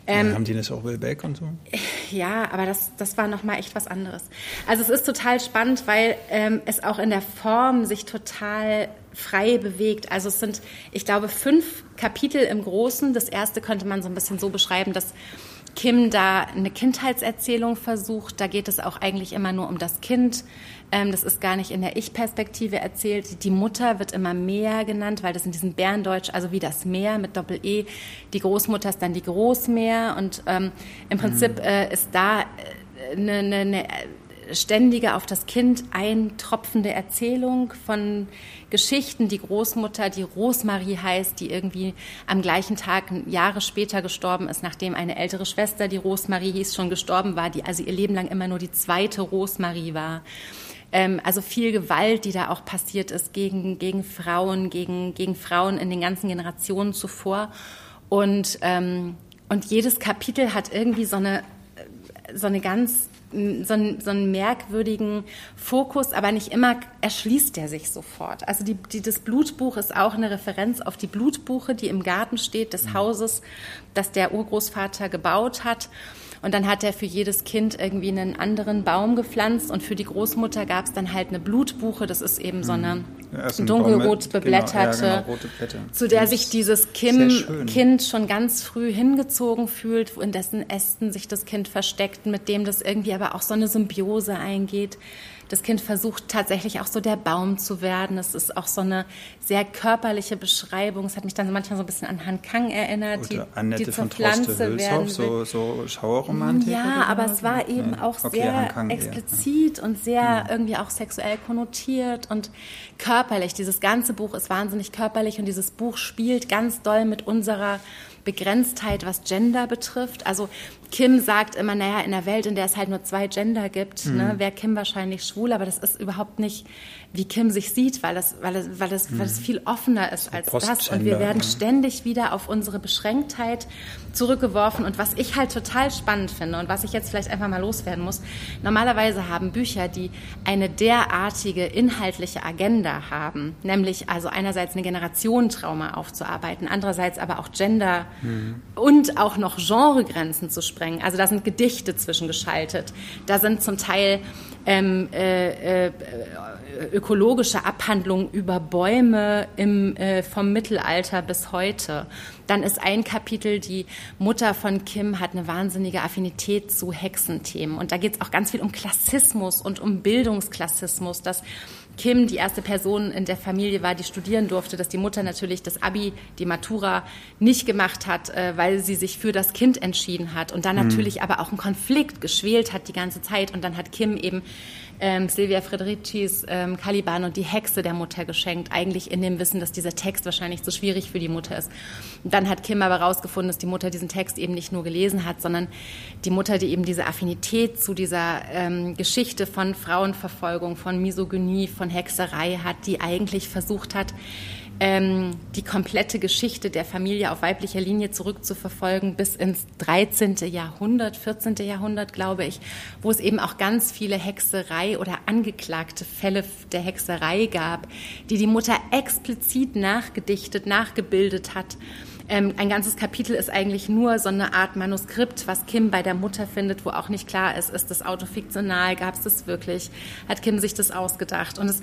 ähm, ja, haben die das auch Will Beck und so? Ja, aber das, das war nochmal echt was anderes. Also es ist total spannend, weil ähm, es auch in der Form sich total frei bewegt. Also es sind, ich glaube, fünf Kapitel im Großen. Das erste könnte man so ein bisschen so beschreiben, dass Kim da eine Kindheitserzählung versucht. Da geht es auch eigentlich immer nur um das Kind. Ähm, das ist gar nicht in der Ich-Perspektive erzählt. Die Mutter wird immer mehr genannt, weil das in diesem Bärendeutsch, also wie das Meer mit Doppel-E. Die Großmutter ist dann die Großmeer. Und ähm, im Prinzip mhm. äh, ist da äh, eine, eine, eine ständige auf das Kind eintropfende Erzählung von Geschichten. Die Großmutter, die Rosmarie heißt, die irgendwie am gleichen Tag Jahre später gestorben ist, nachdem eine ältere Schwester, die Rosmarie hieß, schon gestorben war, die also ihr Leben lang immer nur die zweite Rosmarie war. Ähm, also viel Gewalt, die da auch passiert ist gegen, gegen Frauen, gegen, gegen Frauen in den ganzen Generationen zuvor. Und, ähm, und jedes Kapitel hat irgendwie so eine, so eine ganz so einen, so einen merkwürdigen Fokus, aber nicht immer erschließt der sich sofort. Also die, die, das Blutbuch ist auch eine Referenz auf die Blutbuche, die im Garten steht des mhm. Hauses, das der Urgroßvater gebaut hat. Und dann hat er für jedes Kind irgendwie einen anderen Baum gepflanzt. Und für die Großmutter gab es dann halt eine Blutbuche. Das ist eben so eine ja, dunkelrot beblätterte, genau, ja, genau, zu der sich dieses Kim Kind schon ganz früh hingezogen fühlt, in dessen Ästen sich das Kind versteckt, mit dem das irgendwie aber auch so eine Symbiose eingeht das Kind versucht tatsächlich auch so der Baum zu werden. Es ist auch so eine sehr körperliche Beschreibung. Es hat mich dann manchmal so ein bisschen an Han Kang erinnert, die, Annette die zur Pflanze werden so, so Schauerromantik. Ja, aber es war eben nee. auch okay, sehr explizit eher. und sehr mhm. irgendwie auch sexuell konnotiert und körperlich. Dieses ganze Buch ist wahnsinnig körperlich und dieses Buch spielt ganz doll mit unserer Begrenztheit, was Gender betrifft. Also Kim sagt immer, naja, in einer Welt, in der es halt nur zwei Gender gibt, mhm. ne, wäre Kim wahrscheinlich schwul, aber das ist überhaupt nicht, wie Kim sich sieht, weil es, weil es, weil es, mhm. weil es viel offener ist als das. Und wir werden ständig wieder auf unsere Beschränktheit zurückgeworfen. Und was ich halt total spannend finde und was ich jetzt vielleicht einfach mal loswerden muss, normalerweise haben Bücher, die eine derartige inhaltliche Agenda haben, nämlich also einerseits eine Generationentrauma aufzuarbeiten, andererseits aber auch Gender mhm. und auch noch Genregrenzen zu sprechen sprengen. Also da sind Gedichte zwischengeschaltet. Da sind zum Teil ähm, äh, äh, ökologische Abhandlungen über Bäume im, äh, vom Mittelalter bis heute. Dann ist ein Kapitel, die Mutter von Kim hat eine wahnsinnige Affinität zu Hexenthemen. Und da geht es auch ganz viel um Klassismus und um Bildungsklassismus, dass Kim die erste Person in der Familie war, die studieren durfte, dass die Mutter natürlich das Abi, die Matura nicht gemacht hat, äh, weil sie sich für das Kind entschieden hat und dann mhm. natürlich aber auch einen Konflikt geschwelt hat die ganze Zeit und dann hat Kim eben ähm, Silvia Fredericis ähm, Caliban und die Hexe der Mutter geschenkt, eigentlich in dem Wissen, dass dieser Text wahrscheinlich zu schwierig für die Mutter ist. Und dann hat Kim aber herausgefunden, dass die Mutter diesen Text eben nicht nur gelesen hat, sondern die Mutter, die eben diese Affinität zu dieser ähm, Geschichte von Frauenverfolgung, von Misogynie, von Hexerei hat, die eigentlich versucht hat, ähm, die komplette Geschichte der Familie auf weiblicher Linie zurückzuverfolgen bis ins 13. Jahrhundert, 14. Jahrhundert, glaube ich, wo es eben auch ganz viele Hexerei oder angeklagte Fälle der Hexerei gab, die die Mutter explizit nachgedichtet, nachgebildet hat. Ähm, ein ganzes Kapitel ist eigentlich nur so eine Art Manuskript, was Kim bei der Mutter findet, wo auch nicht klar ist, ist das Auto fiktional, gab es das wirklich, hat Kim sich das ausgedacht und es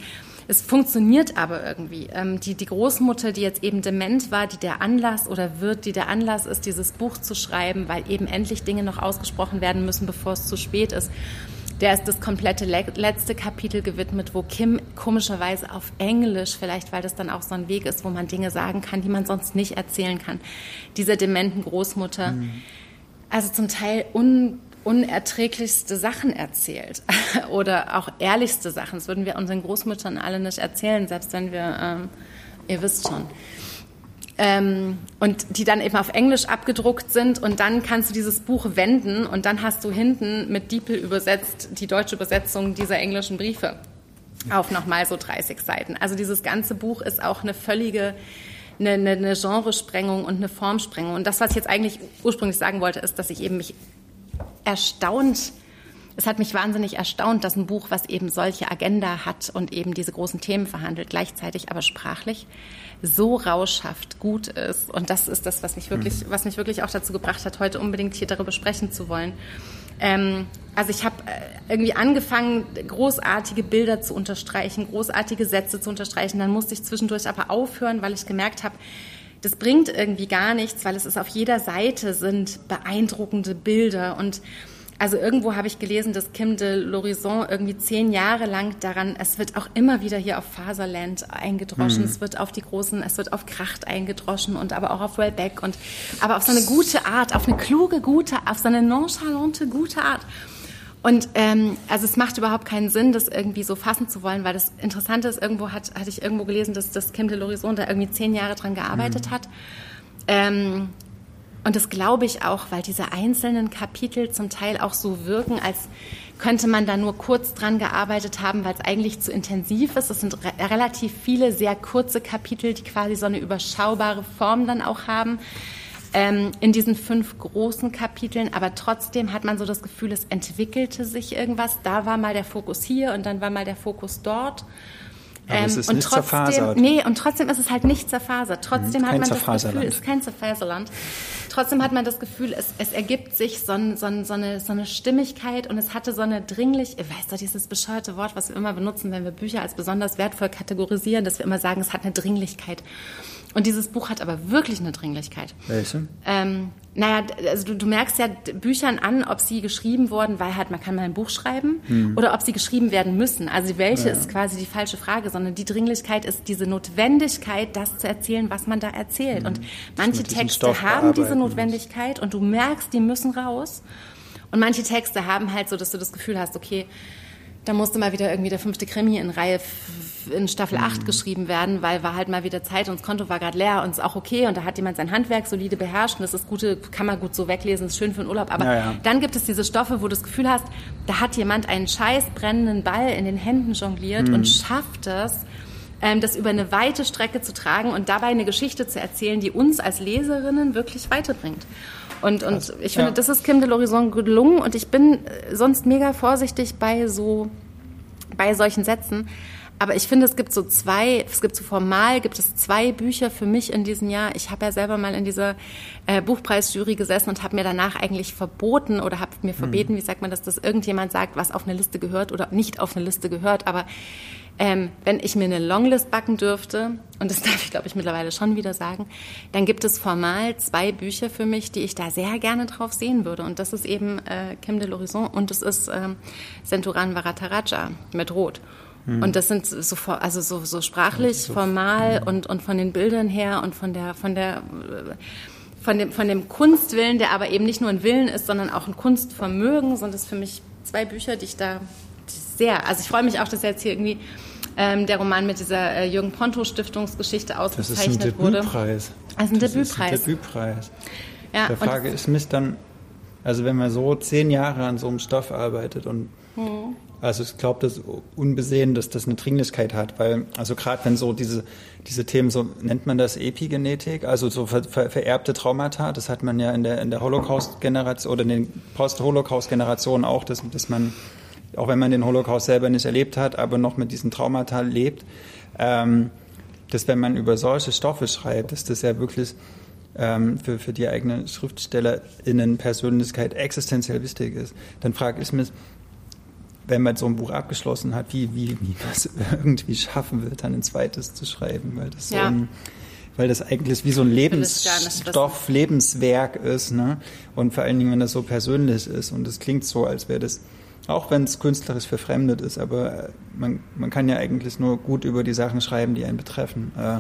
es funktioniert aber irgendwie. Ähm, die, die Großmutter, die jetzt eben dement war, die der Anlass oder wird, die der Anlass ist, dieses Buch zu schreiben, weil eben endlich Dinge noch ausgesprochen werden müssen, bevor es zu spät ist. Der ist das komplette letzte Kapitel gewidmet, wo Kim komischerweise auf Englisch, vielleicht weil das dann auch so ein Weg ist, wo man Dinge sagen kann, die man sonst nicht erzählen kann, dieser dementen Großmutter. Mhm. Also zum Teil un unerträglichste Sachen erzählt oder auch ehrlichste Sachen. Das würden wir unseren Großmüttern alle nicht erzählen, selbst wenn wir, ähm, ihr wisst schon. Ähm, und die dann eben auf Englisch abgedruckt sind und dann kannst du dieses Buch wenden und dann hast du hinten mit Diepel übersetzt die deutsche Übersetzung dieser englischen Briefe auf nochmal so 30 Seiten. Also dieses ganze Buch ist auch eine völlige eine, eine, Genresprengung und eine Formsprengung. Und das, was ich jetzt eigentlich ursprünglich sagen wollte, ist, dass ich eben mich erstaunt, es hat mich wahnsinnig erstaunt, dass ein Buch, was eben solche Agenda hat und eben diese großen Themen verhandelt, gleichzeitig aber sprachlich so rauschhaft gut ist. Und das ist das, was mich wirklich, mhm. was mich wirklich auch dazu gebracht hat, heute unbedingt hier darüber sprechen zu wollen. Ähm, also ich habe äh, irgendwie angefangen, großartige Bilder zu unterstreichen, großartige Sätze zu unterstreichen. Dann musste ich zwischendurch aber aufhören, weil ich gemerkt habe, das bringt irgendwie gar nichts, weil es ist auf jeder Seite sind beeindruckende Bilder und also irgendwo habe ich gelesen, dass Kim de Lorison irgendwie zehn Jahre lang daran, es wird auch immer wieder hier auf Faserland eingedroschen, mhm. es wird auf die großen, es wird auf Kracht eingedroschen und aber auch auf Wellbeck und aber auf so eine gute Art, auf eine kluge, gute, auf so eine nonchalante, gute Art. Und ähm, also es macht überhaupt keinen Sinn, das irgendwie so fassen zu wollen, weil das Interessante ist, irgendwo hat, hatte ich irgendwo gelesen, dass das Kim de l'Horizon da irgendwie zehn Jahre dran gearbeitet mhm. hat. Ähm, und das glaube ich auch, weil diese einzelnen Kapitel zum Teil auch so wirken, als könnte man da nur kurz dran gearbeitet haben, weil es eigentlich zu intensiv ist. Es sind re relativ viele sehr kurze Kapitel, die quasi so eine überschaubare Form dann auch haben ähm, in diesen fünf großen Kapiteln, aber trotzdem hat man so das Gefühl, es entwickelte sich irgendwas. Da war mal der Fokus hier und dann war mal der Fokus dort. Ähm, und nicht trotzdem, zerfasert. Nee, und trotzdem ist es halt nicht zerfasert. Trotzdem mhm, hat man das Gefühl, es ist kein Zerfaserland. Trotzdem hat man das Gefühl, es, es ergibt sich so, ein, so, ein, so, eine, so eine Stimmigkeit und es hatte so eine dringlich, weißt du, dieses bescheuerte Wort, was wir immer benutzen, wenn wir Bücher als besonders wertvoll kategorisieren, dass wir immer sagen, es hat eine Dringlichkeit. Und dieses Buch hat aber wirklich eine Dringlichkeit. Welche? Ähm, naja, also du, du, merkst ja Büchern an, ob sie geschrieben wurden, weil halt man kann mal ein Buch schreiben hm. oder ob sie geschrieben werden müssen. Also welche ja. ist quasi die falsche Frage, sondern die Dringlichkeit ist diese Notwendigkeit, das zu erzählen, was man da erzählt. Hm. Und manche Texte haben diese Notwendigkeit und du merkst, die müssen raus. Und manche Texte haben halt so, dass du das Gefühl hast, okay, da musste mal wieder irgendwie der fünfte Krimi in Reihe in Staffel mhm. 8 geschrieben werden, weil war halt mal wieder Zeit und das Konto war gerade leer und ist auch okay und da hat jemand sein Handwerk solide beherrscht und das ist gute, kann man gut so weglesen, ist schön für den Urlaub. Aber ja, ja. dann gibt es diese Stoffe, wo du das Gefühl hast, da hat jemand einen scheiß brennenden Ball in den Händen jongliert mhm. und schafft es, ähm, das über eine weite Strecke zu tragen und dabei eine Geschichte zu erzählen, die uns als Leserinnen wirklich weiterbringt. Und, und ich finde, ja. das ist Kim de l'Horizon gelungen und ich bin sonst mega vorsichtig bei so, bei solchen Sätzen. Aber ich finde, es gibt so zwei, es gibt so formal, gibt es zwei Bücher für mich in diesem Jahr. Ich habe ja selber mal in dieser äh, Buchpreisjury gesessen und habe mir danach eigentlich verboten oder habe mir verbeten, mhm. wie sagt man das, dass irgendjemand sagt, was auf eine Liste gehört oder nicht auf eine Liste gehört. Aber ähm, wenn ich mir eine Longlist backen dürfte, und das darf ich, glaube ich, mittlerweile schon wieder sagen, dann gibt es formal zwei Bücher für mich, die ich da sehr gerne drauf sehen würde. Und das ist eben äh, Kim de l'Horizon und das ist ähm, Centuran Varataraja mit Rot. Mhm. Und das sind so, also so, so sprachlich, so, formal mhm. und, und von den Bildern her und von der, von der, von dem, von dem Kunstwillen, der aber eben nicht nur ein Willen ist, sondern auch ein Kunstvermögen, sind das für mich zwei Bücher, die ich da sehr, also ich freue mich auch, dass jetzt hier irgendwie ähm, der Roman mit dieser äh, Jürgen Ponto Stiftungsgeschichte ausgezeichnet wurde. Das ist ein Debütpreis. Also ein das Debütpreis. Ist ein Debütpreis. Ja, Der Frage ist mich dann, also wenn man so zehn Jahre an so einem Stoff arbeitet und mhm. Also ich glaube, das unbesehen, dass das eine Dringlichkeit hat, weil also gerade wenn so diese diese Themen so nennt man das Epigenetik, also so ver, ver, vererbte Traumata, das hat man ja in der in der Holocaust-Generation oder in den Post-Holocaust-Generationen auch, dass, dass man auch wenn man den Holocaust selber nicht erlebt hat, aber noch mit diesen Traumata lebt, ähm, dass wenn man über solche Stoffe schreibt, dass das ja wirklich ähm, für, für die eigene SchriftstellerInnen Persönlichkeit existenziell wichtig ist. Dann frage ich mich, wenn man so ein Buch abgeschlossen hat, wie, wie, wie man es irgendwie schaffen wird, dann ein zweites zu schreiben, weil das ja. so ein, weil das eigentlich wie so ein Lebensstoff, Lebenswerk ist, ne? Und vor allen Dingen, wenn das so persönlich ist und es klingt so, als wäre das auch wenn es künstlerisch verfremdet ist, aber äh, man, man kann ja eigentlich nur gut über die Sachen schreiben, die einen betreffen. Äh,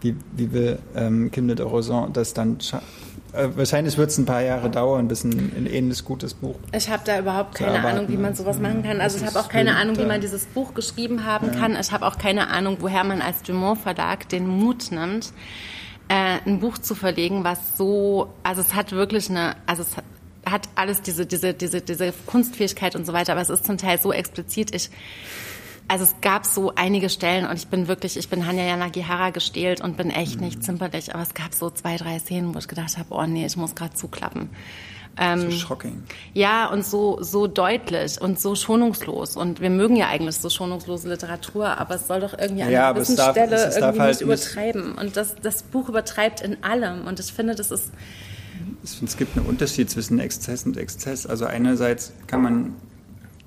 wie, wie will ähm, Kim de Rosan das dann äh, Wahrscheinlich wird es ein paar Jahre dauern, bis ein, ein ähnliches gutes Buch. Ich habe da überhaupt keine erwarten, Ahnung, wie man sowas machen kann. Also ich habe auch keine Ahnung, wie man dieses Buch geschrieben haben ja. kann. Ich habe auch keine Ahnung, woher man als Dumont Verlag den Mut nimmt, äh, ein Buch zu verlegen, was so, also es hat wirklich eine, also es hat, hat alles diese, diese, diese, diese Kunstfähigkeit und so weiter, aber es ist zum Teil so explizit. Ich, also es gab so einige Stellen und ich bin wirklich, ich bin Hanya Yanagihara gestählt und bin echt nicht mhm. zimperlich, aber es gab so zwei, drei Szenen, wo ich gedacht habe, oh nee, ich muss gerade zuklappen. Ähm, so shocking. Ja, und so, so deutlich und so schonungslos. Und wir mögen ja eigentlich so schonungslose Literatur, aber es soll doch irgendwie an ja, einer gewissen darf, Stelle irgendwie halt nicht übertreiben. Und das, das Buch übertreibt in allem. Und ich finde, das ist es gibt einen Unterschied zwischen Exzess und Exzess. Also einerseits kann man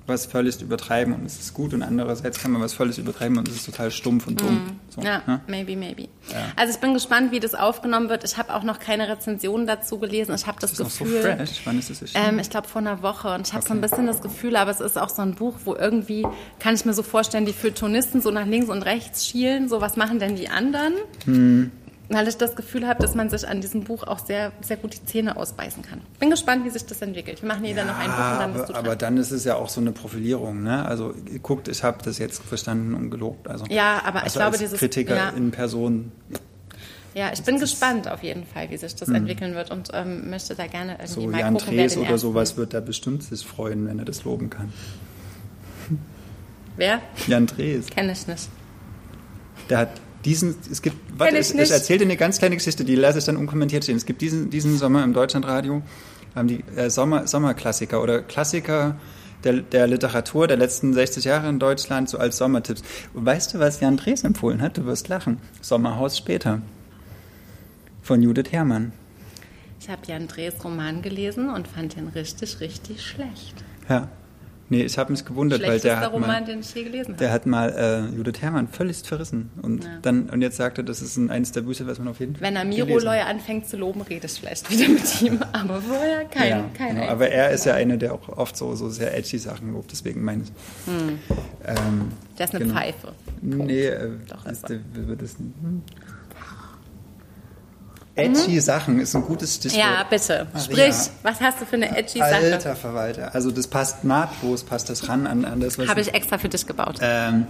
was völlig übertreiben und es ist gut und andererseits kann man was völlig übertreiben und es ist total stumpf und dumm. Mm. So, ja, ne? maybe, maybe. Ja. Also ich bin gespannt, wie das aufgenommen wird. Ich habe auch noch keine Rezensionen dazu gelesen. Ich habe das, das Gefühl. Noch so fresh. Wann ist das erschienen? Ähm, ich glaube vor einer Woche und ich habe okay. so ein bisschen das Gefühl, aber es ist auch so ein Buch, wo irgendwie kann ich mir so vorstellen, die Feuilletonisten so nach links und rechts schielen. So was machen denn die anderen? Hm weil ich das Gefühl habe, dass man sich an diesem Buch auch sehr, sehr gut die Zähne ausbeißen kann. Bin gespannt, wie sich das entwickelt. Wir machen jeder ja, noch ein Buch und dann bist du dran. Aber dann ist es ja auch so eine Profilierung. Ne? Also guckt, ich habe das jetzt verstanden und gelobt. Also, ja, aber also ich glaube, dieses Kritiker ja. in Person. Ja, ich bin gespannt auf jeden Fall, wie sich das hm. entwickeln wird und ähm, möchte da gerne irgendwie so, mal Jan gucken, Drees oder sowas wird da bestimmt sich freuen, wenn er das loben kann. Wer? Jan Drees. Kenne ich nicht. Der hat diesen, es gibt, warte, ich, ich erzähle dir eine ganz kleine Geschichte, die lasse ich dann unkommentiert stehen. Es gibt diesen, diesen Sommer im Deutschlandradio, haben die äh, Sommer, Sommerklassiker oder Klassiker der, der Literatur der letzten 60 Jahre in Deutschland so als Sommertipps. Und weißt du, was Jan Drees empfohlen hat? Du wirst lachen. Sommerhaus später. Von Judith Herrmann. Ich habe Jan Drees Roman gelesen und fand ihn richtig, richtig schlecht. Ja. Nee, ich habe mich gewundert, weil der hat Roman, mal, den ich je gelesen habe. Der hat mal äh, Judith Herrmann völlig verrissen und ja. dann und jetzt sagte, das ist ein, eines der Bücher, was man auf jeden Fall. Wenn er Miro Loy anfängt zu loben, redest vielleicht wieder mit ihm, aber vorher kein, ja, kein genau, Aber er ist ja einer, der auch oft so, so sehr edgy Sachen lobt, deswegen meine ich. Hm. Ähm, der ist eine genau. Pfeife. Punkt. Nee, äh, Doch, ist der, wird das, hm. Edgy mhm. Sachen ist ein gutes Stichwort. Ja, bitte. Maria. Sprich, was hast du für eine edgy Sache? Alter Verwalter. Also das passt nahtlos, passt das ran an, an das, was... Habe ich extra für dich gebaut. Ähm,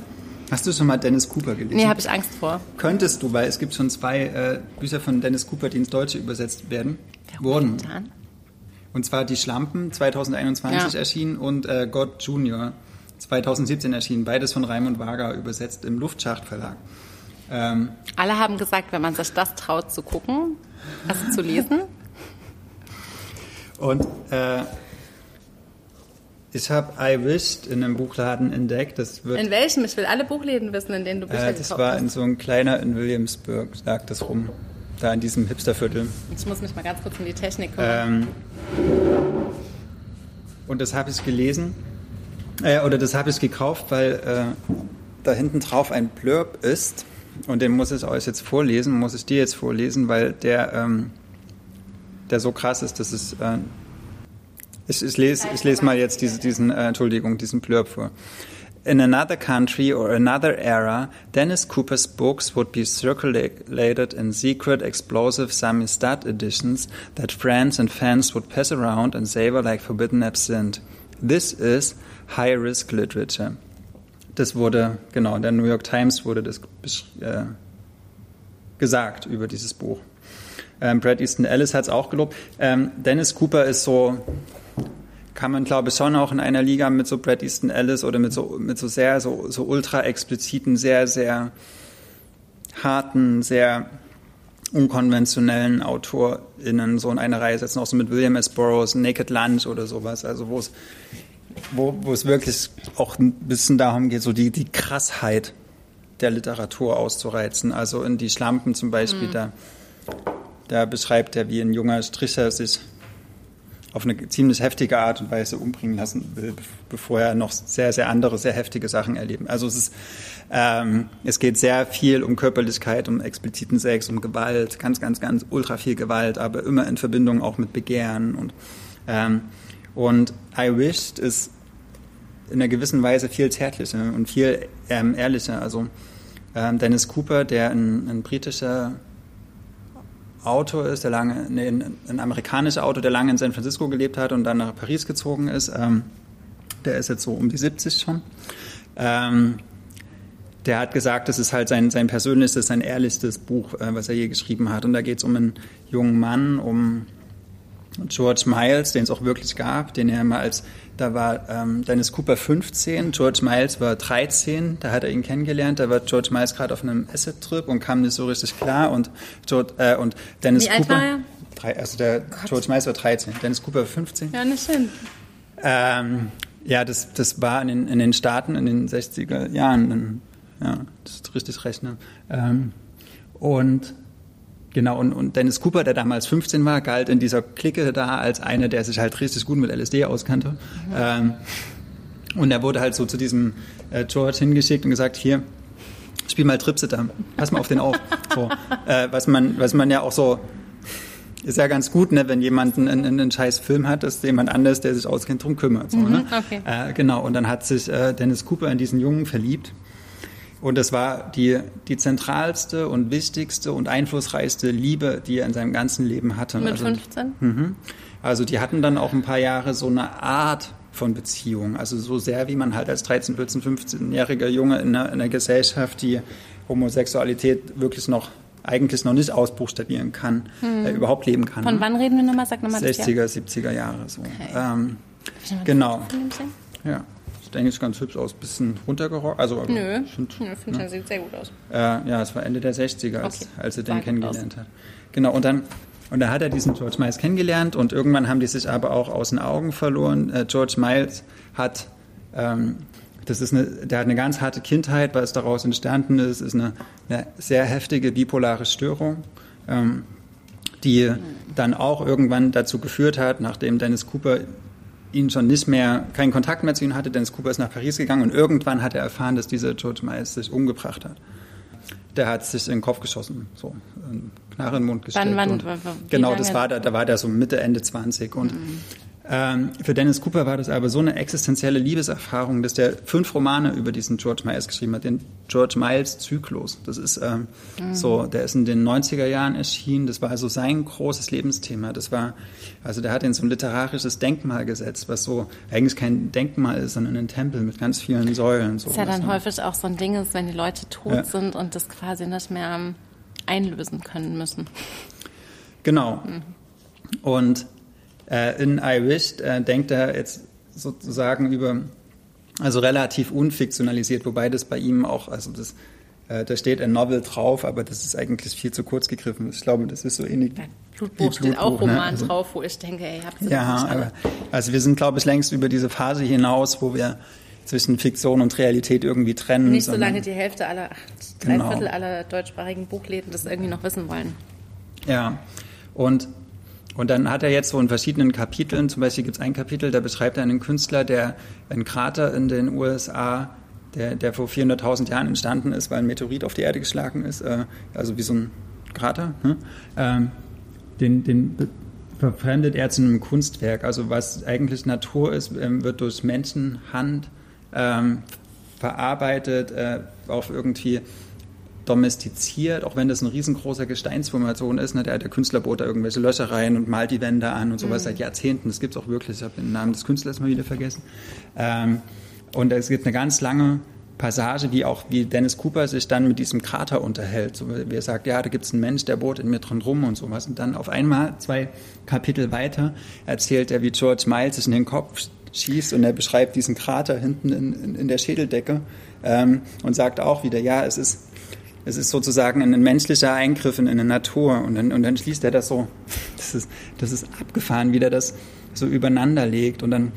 hast du schon mal Dennis Cooper gelesen? Nee, habe ich Angst vor. Könntest du, weil es gibt schon zwei äh, Bücher von Dennis Cooper, die ins Deutsche übersetzt werden. Wer wurden. Getan? Und zwar Die Schlampen, 2021 ja. erschienen und äh, God Junior, 2017 erschienen. Beides von Raimund Wager übersetzt im Luftschacht Verlag. Ähm, Alle haben gesagt, wenn man sich das traut zu gucken, also zu lesen. Und äh, ich habe I Wished in einem Buchladen entdeckt. Das wird, in welchem? Ich will alle Buchläden wissen, in denen du Bücher äh, Das war hast. in so ein kleiner in Williamsburg, lag das rum. Da in diesem Hipsterviertel. Ich muss mich mal ganz kurz um die Technik kümmern. Ähm, und das habe ich gelesen. Äh, oder das habe ich gekauft, weil äh, da hinten drauf ein Blurb ist und den muss ich euch jetzt vorlesen, muss ich dir jetzt vorlesen, weil der, ähm, der so krass ist, dass es. Äh, ich, ich, lese, ich lese mal jetzt diese, diesen, äh, Entschuldigung, diesen Blurb vor. in another country or another era, Dennis Cooper's books would be circulated in secret, explosive Samizdat editions that friends and fans would pass around and savor like forbidden absinthe. This is high-risk literature. Das wurde, genau, in der New York Times wurde das äh, gesagt über dieses Buch. Ähm, Brad Easton Ellis hat es auch gelobt. Ähm, Dennis Cooper ist so kann man, glaube ich, schon auch in einer Liga mit so Brad Easton Ellis oder mit so, mit so sehr, so, so ultra expliziten, sehr, sehr harten, sehr unkonventionellen AutorInnen so in eine Reihe setzen, auch so mit William S. Burroughs, Naked Lunch oder sowas, also wo es, wo, wo es wirklich auch ein bisschen darum geht, so die, die Krassheit der Literatur auszureizen. Also in Die Schlampen zum Beispiel, mhm. da, da beschreibt er, wie ein junger Stricher sich auf eine ziemlich heftige Art und Weise umbringen lassen will, bevor er noch sehr, sehr andere, sehr heftige Sachen erleben. Also es ist, ähm, es geht sehr viel um Körperlichkeit, um expliziten Sex, um Gewalt, ganz, ganz, ganz ultra viel Gewalt, aber immer in Verbindung auch mit Begehren und ähm, und I Wished ist in einer gewissen Weise viel zärtlicher und viel ähm, ehrlicher. Also ähm, Dennis Cooper, der ein, ein britischer Autor ist, der lange, nee, ein, amerikanischer Autor, der lange in San Francisco gelebt hat und dann nach Paris gezogen ist. Ähm, der ist jetzt so um die 70 schon. Ähm, der hat gesagt, das ist halt sein, sein persönlichstes, sein ehrlichstes Buch, äh, was er je geschrieben hat. Und da geht es um einen jungen Mann, um George Miles, den es auch wirklich gab, den er mal als, da war ähm, Dennis Cooper 15, George Miles war 13, da hat er ihn kennengelernt, da war George Miles gerade auf einem Asset-Trip und kam nicht so richtig klar und, George, äh, und Dennis Wie Cooper... Alt war er? Drei, also der Gott. George Miles war 13, Dennis Cooper 15. Ja, nicht schön. Ähm, ja, das, das war in den, in den Staaten in den 60er Jahren, ja, das ist richtig rechnen. Ähm, und Genau, und, und Dennis Cooper, der damals 15 war, galt in dieser Clique da als einer, der sich halt richtig gut mit LSD auskannte. Mhm. Ähm, und er wurde halt so zu diesem äh, George hingeschickt und gesagt, hier, spiel mal Tripsitter, pass mal auf den auf. So, äh, was, man, was man ja auch so, ist ja ganz gut, ne, wenn jemand einen, einen scheiß Film hat, dass jemand anders, der sich auskennt, drum kümmert. So, ne? Mhm, okay. äh, genau, und dann hat sich äh, Dennis Cooper in diesen Jungen verliebt und es war die, die zentralste und wichtigste und einflussreichste Liebe, die er in seinem ganzen Leben hatte. Mit also, 15? Mhm. Also die hatten dann auch ein paar Jahre so eine Art von Beziehung. Also so sehr, wie man halt als 13, 14, 15-jähriger Junge in einer, in einer Gesellschaft, die Homosexualität wirklich noch eigentlich noch nicht ausbuchstabieren kann, mhm. äh, überhaupt leben kann. Von ne? wann reden wir nochmal? Sag nochmal 60er, 70er Jahre so. Okay. Ähm, genau. Ja denke ich, ganz hübsch aus. Bisschen runtergerockt. Also, Nö, ich finde, find, ne? sieht sehr gut aus. Äh, ja, es war Ende der 60er, als, okay. als er den kennengelernt aus. hat. Genau, und dann, und da hat er diesen George Miles kennengelernt und irgendwann haben die sich aber auch aus den Augen verloren. Äh, George Miles hat, ähm, das ist eine, der hat eine ganz harte Kindheit, was daraus entstanden ist, ist eine, eine sehr heftige bipolare Störung. Ähm, die dann auch irgendwann dazu geführt hat, nachdem Dennis Cooper ihn schon nicht mehr, keinen Kontakt mehr zu ihm hatte. Dennis Cooper ist nach Paris gegangen und irgendwann hat er erfahren, dass dieser George Miles sich umgebracht hat. Der hat sich in den Kopf geschossen, so einen Knarre in den Mund gesteckt. Wann, wann, und, genau, das war da, da war der so Mitte, Ende 20 und mhm. Ähm, für Dennis Cooper war das aber so eine existenzielle Liebeserfahrung, dass der fünf Romane über diesen George Miles geschrieben hat, den George Miles Zyklus. Das ist ähm, mhm. so, der ist in den 90er Jahren erschienen. Das war also sein großes Lebensthema. Das war, also der hat in so ein literarisches Denkmal gesetzt, was so eigentlich kein Denkmal ist, sondern ein Tempel mit ganz vielen Säulen. So das ist ja dann ne? häufig auch so ein Ding ist, wenn die Leute tot ja. sind und das quasi nicht mehr ähm, einlösen können müssen. Genau. Mhm. Und äh, in I Wished äh, denkt er jetzt sozusagen über, also relativ unfiktionalisiert, wobei das bei ihm auch, also das, äh, da steht ein Novel drauf, aber das ist eigentlich viel zu kurz gegriffen. Ich glaube, das ist so ähnlich. Ja, Blutbuch steht auch ne? Roman ne? also, drauf, wo ich denke, ey, habt ihr Ja, aber, also wir sind, glaube ich, längst über diese Phase hinaus, wo wir zwischen Fiktion und Realität irgendwie trennen. Nicht solange die Hälfte aller, drei genau. Viertel aller deutschsprachigen Buchläden das irgendwie noch wissen wollen. Ja, und und dann hat er jetzt so in verschiedenen Kapiteln, zum Beispiel gibt es ein Kapitel, da beschreibt er einen Künstler, der einen Krater in den USA, der, der vor 400.000 Jahren entstanden ist, weil ein Meteorit auf die Erde geschlagen ist, äh, also wie so ein Krater, ne? ähm, den, den verfremdet er zu einem Kunstwerk. Also was eigentlich Natur ist, ähm, wird durch Menschenhand ähm, verarbeitet, äh, auch irgendwie domestiziert, auch wenn das ein riesengroßer Gesteinsformation ist. Ne? Der, der Künstler bohrt da irgendwelche Löcher rein und malt die Wände an und sowas mhm. seit Jahrzehnten. Das gibt es auch wirklich. Ich habe den Namen des Künstlers mal wieder vergessen. Ähm, und es gibt eine ganz lange Passage, wie auch wie Dennis Cooper sich dann mit diesem Krater unterhält. So, wie er sagt, ja, da gibt es einen Mensch, der bohrt in mir drin rum und sowas. Und dann auf einmal, zwei Kapitel weiter, erzählt er, wie George Miles sich in den Kopf schießt und er beschreibt diesen Krater hinten in, in, in der Schädeldecke ähm, und sagt auch wieder, ja, es ist, es ist sozusagen ein menschlicher Eingriff in, in eine Natur. Und dann, und dann schließt er das so, das ist, das ist abgefahren, wie er das so übereinander legt. Und dann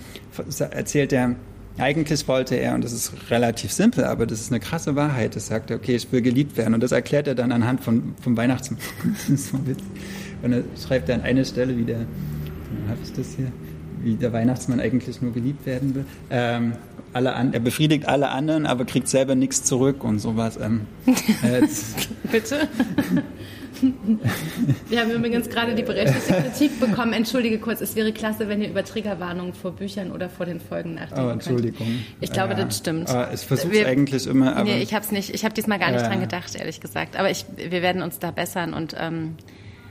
erzählt er, eigentlich wollte er, und das ist relativ simpel, aber das ist eine krasse Wahrheit, das sagt er, okay, ich will geliebt werden. Und das erklärt er dann anhand von, vom Weihnachtsmann. das ist so witzig. Und er schreibt an eine Stelle, wie der, habe ich das hier, wie der Weihnachtsmann eigentlich nur geliebt werden will. Ähm, alle an, er befriedigt alle anderen, aber kriegt selber nichts zurück und sowas. Ähm, äh, Bitte? Wir haben übrigens gerade die berechtigte Kritik bekommen. Entschuldige kurz, es wäre klasse, wenn ihr über Triggerwarnungen vor Büchern oder vor den Folgen nachdenken oh, Entschuldigung. Könnt. Ich glaube, ja. das stimmt. Aber ich versuche es eigentlich immer. Aber nee, ich habe es nicht. Ich habe diesmal gar nicht äh, dran gedacht, ehrlich gesagt. Aber ich, wir werden uns da bessern und ähm,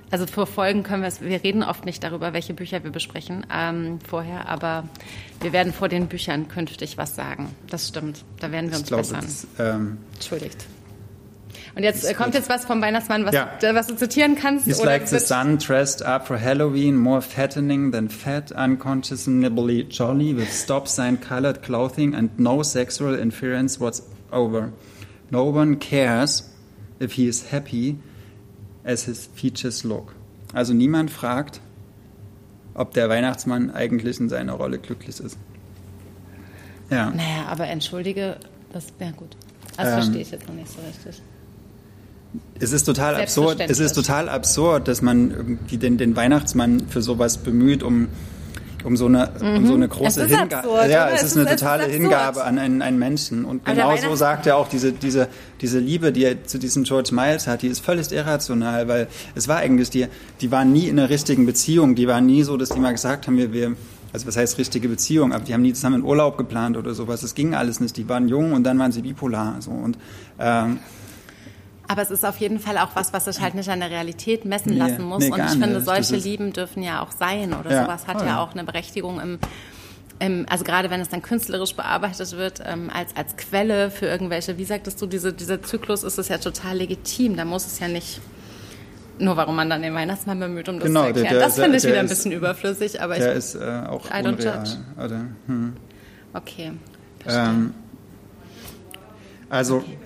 also vor Folgen können wir es, wir reden oft nicht darüber, welche Bücher wir besprechen ähm, vorher, aber wir werden vor den Büchern künftig was sagen. Das stimmt. Da werden wir uns glaube, bessern. Das, ähm, Entschuldigt. Und jetzt äh, kommt jetzt was vom Weihnachtsmann, was, ja. du, was du zitieren kannst. He's like the sun dressed up for Halloween, more fattening than fat, unconscionably jolly, with stop sign colored clothing and no sexual interference whatsoever. No one cares if he is happy as his features look. Also niemand fragt, ob der Weihnachtsmann eigentlich in seiner Rolle glücklich ist. Ja. Naja, aber entschuldige, das wäre gut. Das ähm, verstehe ich jetzt noch nicht so richtig es ist total absurd, es ist total absurd, dass man irgendwie den, den Weihnachtsmann für sowas bemüht, um, um, so, eine, mhm. um so eine große Hingabe. Ja, es, es ist, eine totale Hingabe an einen, einen Menschen. Und genau so sagt er auch, diese, diese, diese Liebe, die er zu diesem George Miles hat, die ist völlig irrational, weil es war eigentlich, die, die waren nie in einer richtigen Beziehung, die waren nie so, dass die mal gesagt haben, wir, wir also was heißt richtige Beziehung, aber die haben nie zusammen einen Urlaub geplant oder sowas. Das ging alles nicht. Die waren jung und dann waren sie bipolar. So. Und ähm, aber es ist auf jeden Fall auch was, was sich halt nicht an der Realität messen nee, lassen muss. Nee, und ich finde, solche Lieben dürfen ja auch sein oder ja, sowas hat oh, ja auch eine Berechtigung im, im, also gerade wenn es dann künstlerisch bearbeitet wird, ähm, als, als Quelle für irgendwelche, wie sagtest du, diese, dieser Zyklus ist es ja total legitim. Da muss es ja nicht nur warum man dann den Weihnachtsmann bemüht, um das genau, zu erklären. Der, der, das finde ich wieder ein bisschen überflüssig, aber der ich, ist äh, auch I don't unreal. judge. Oder, hm. Okay, ähm, also okay.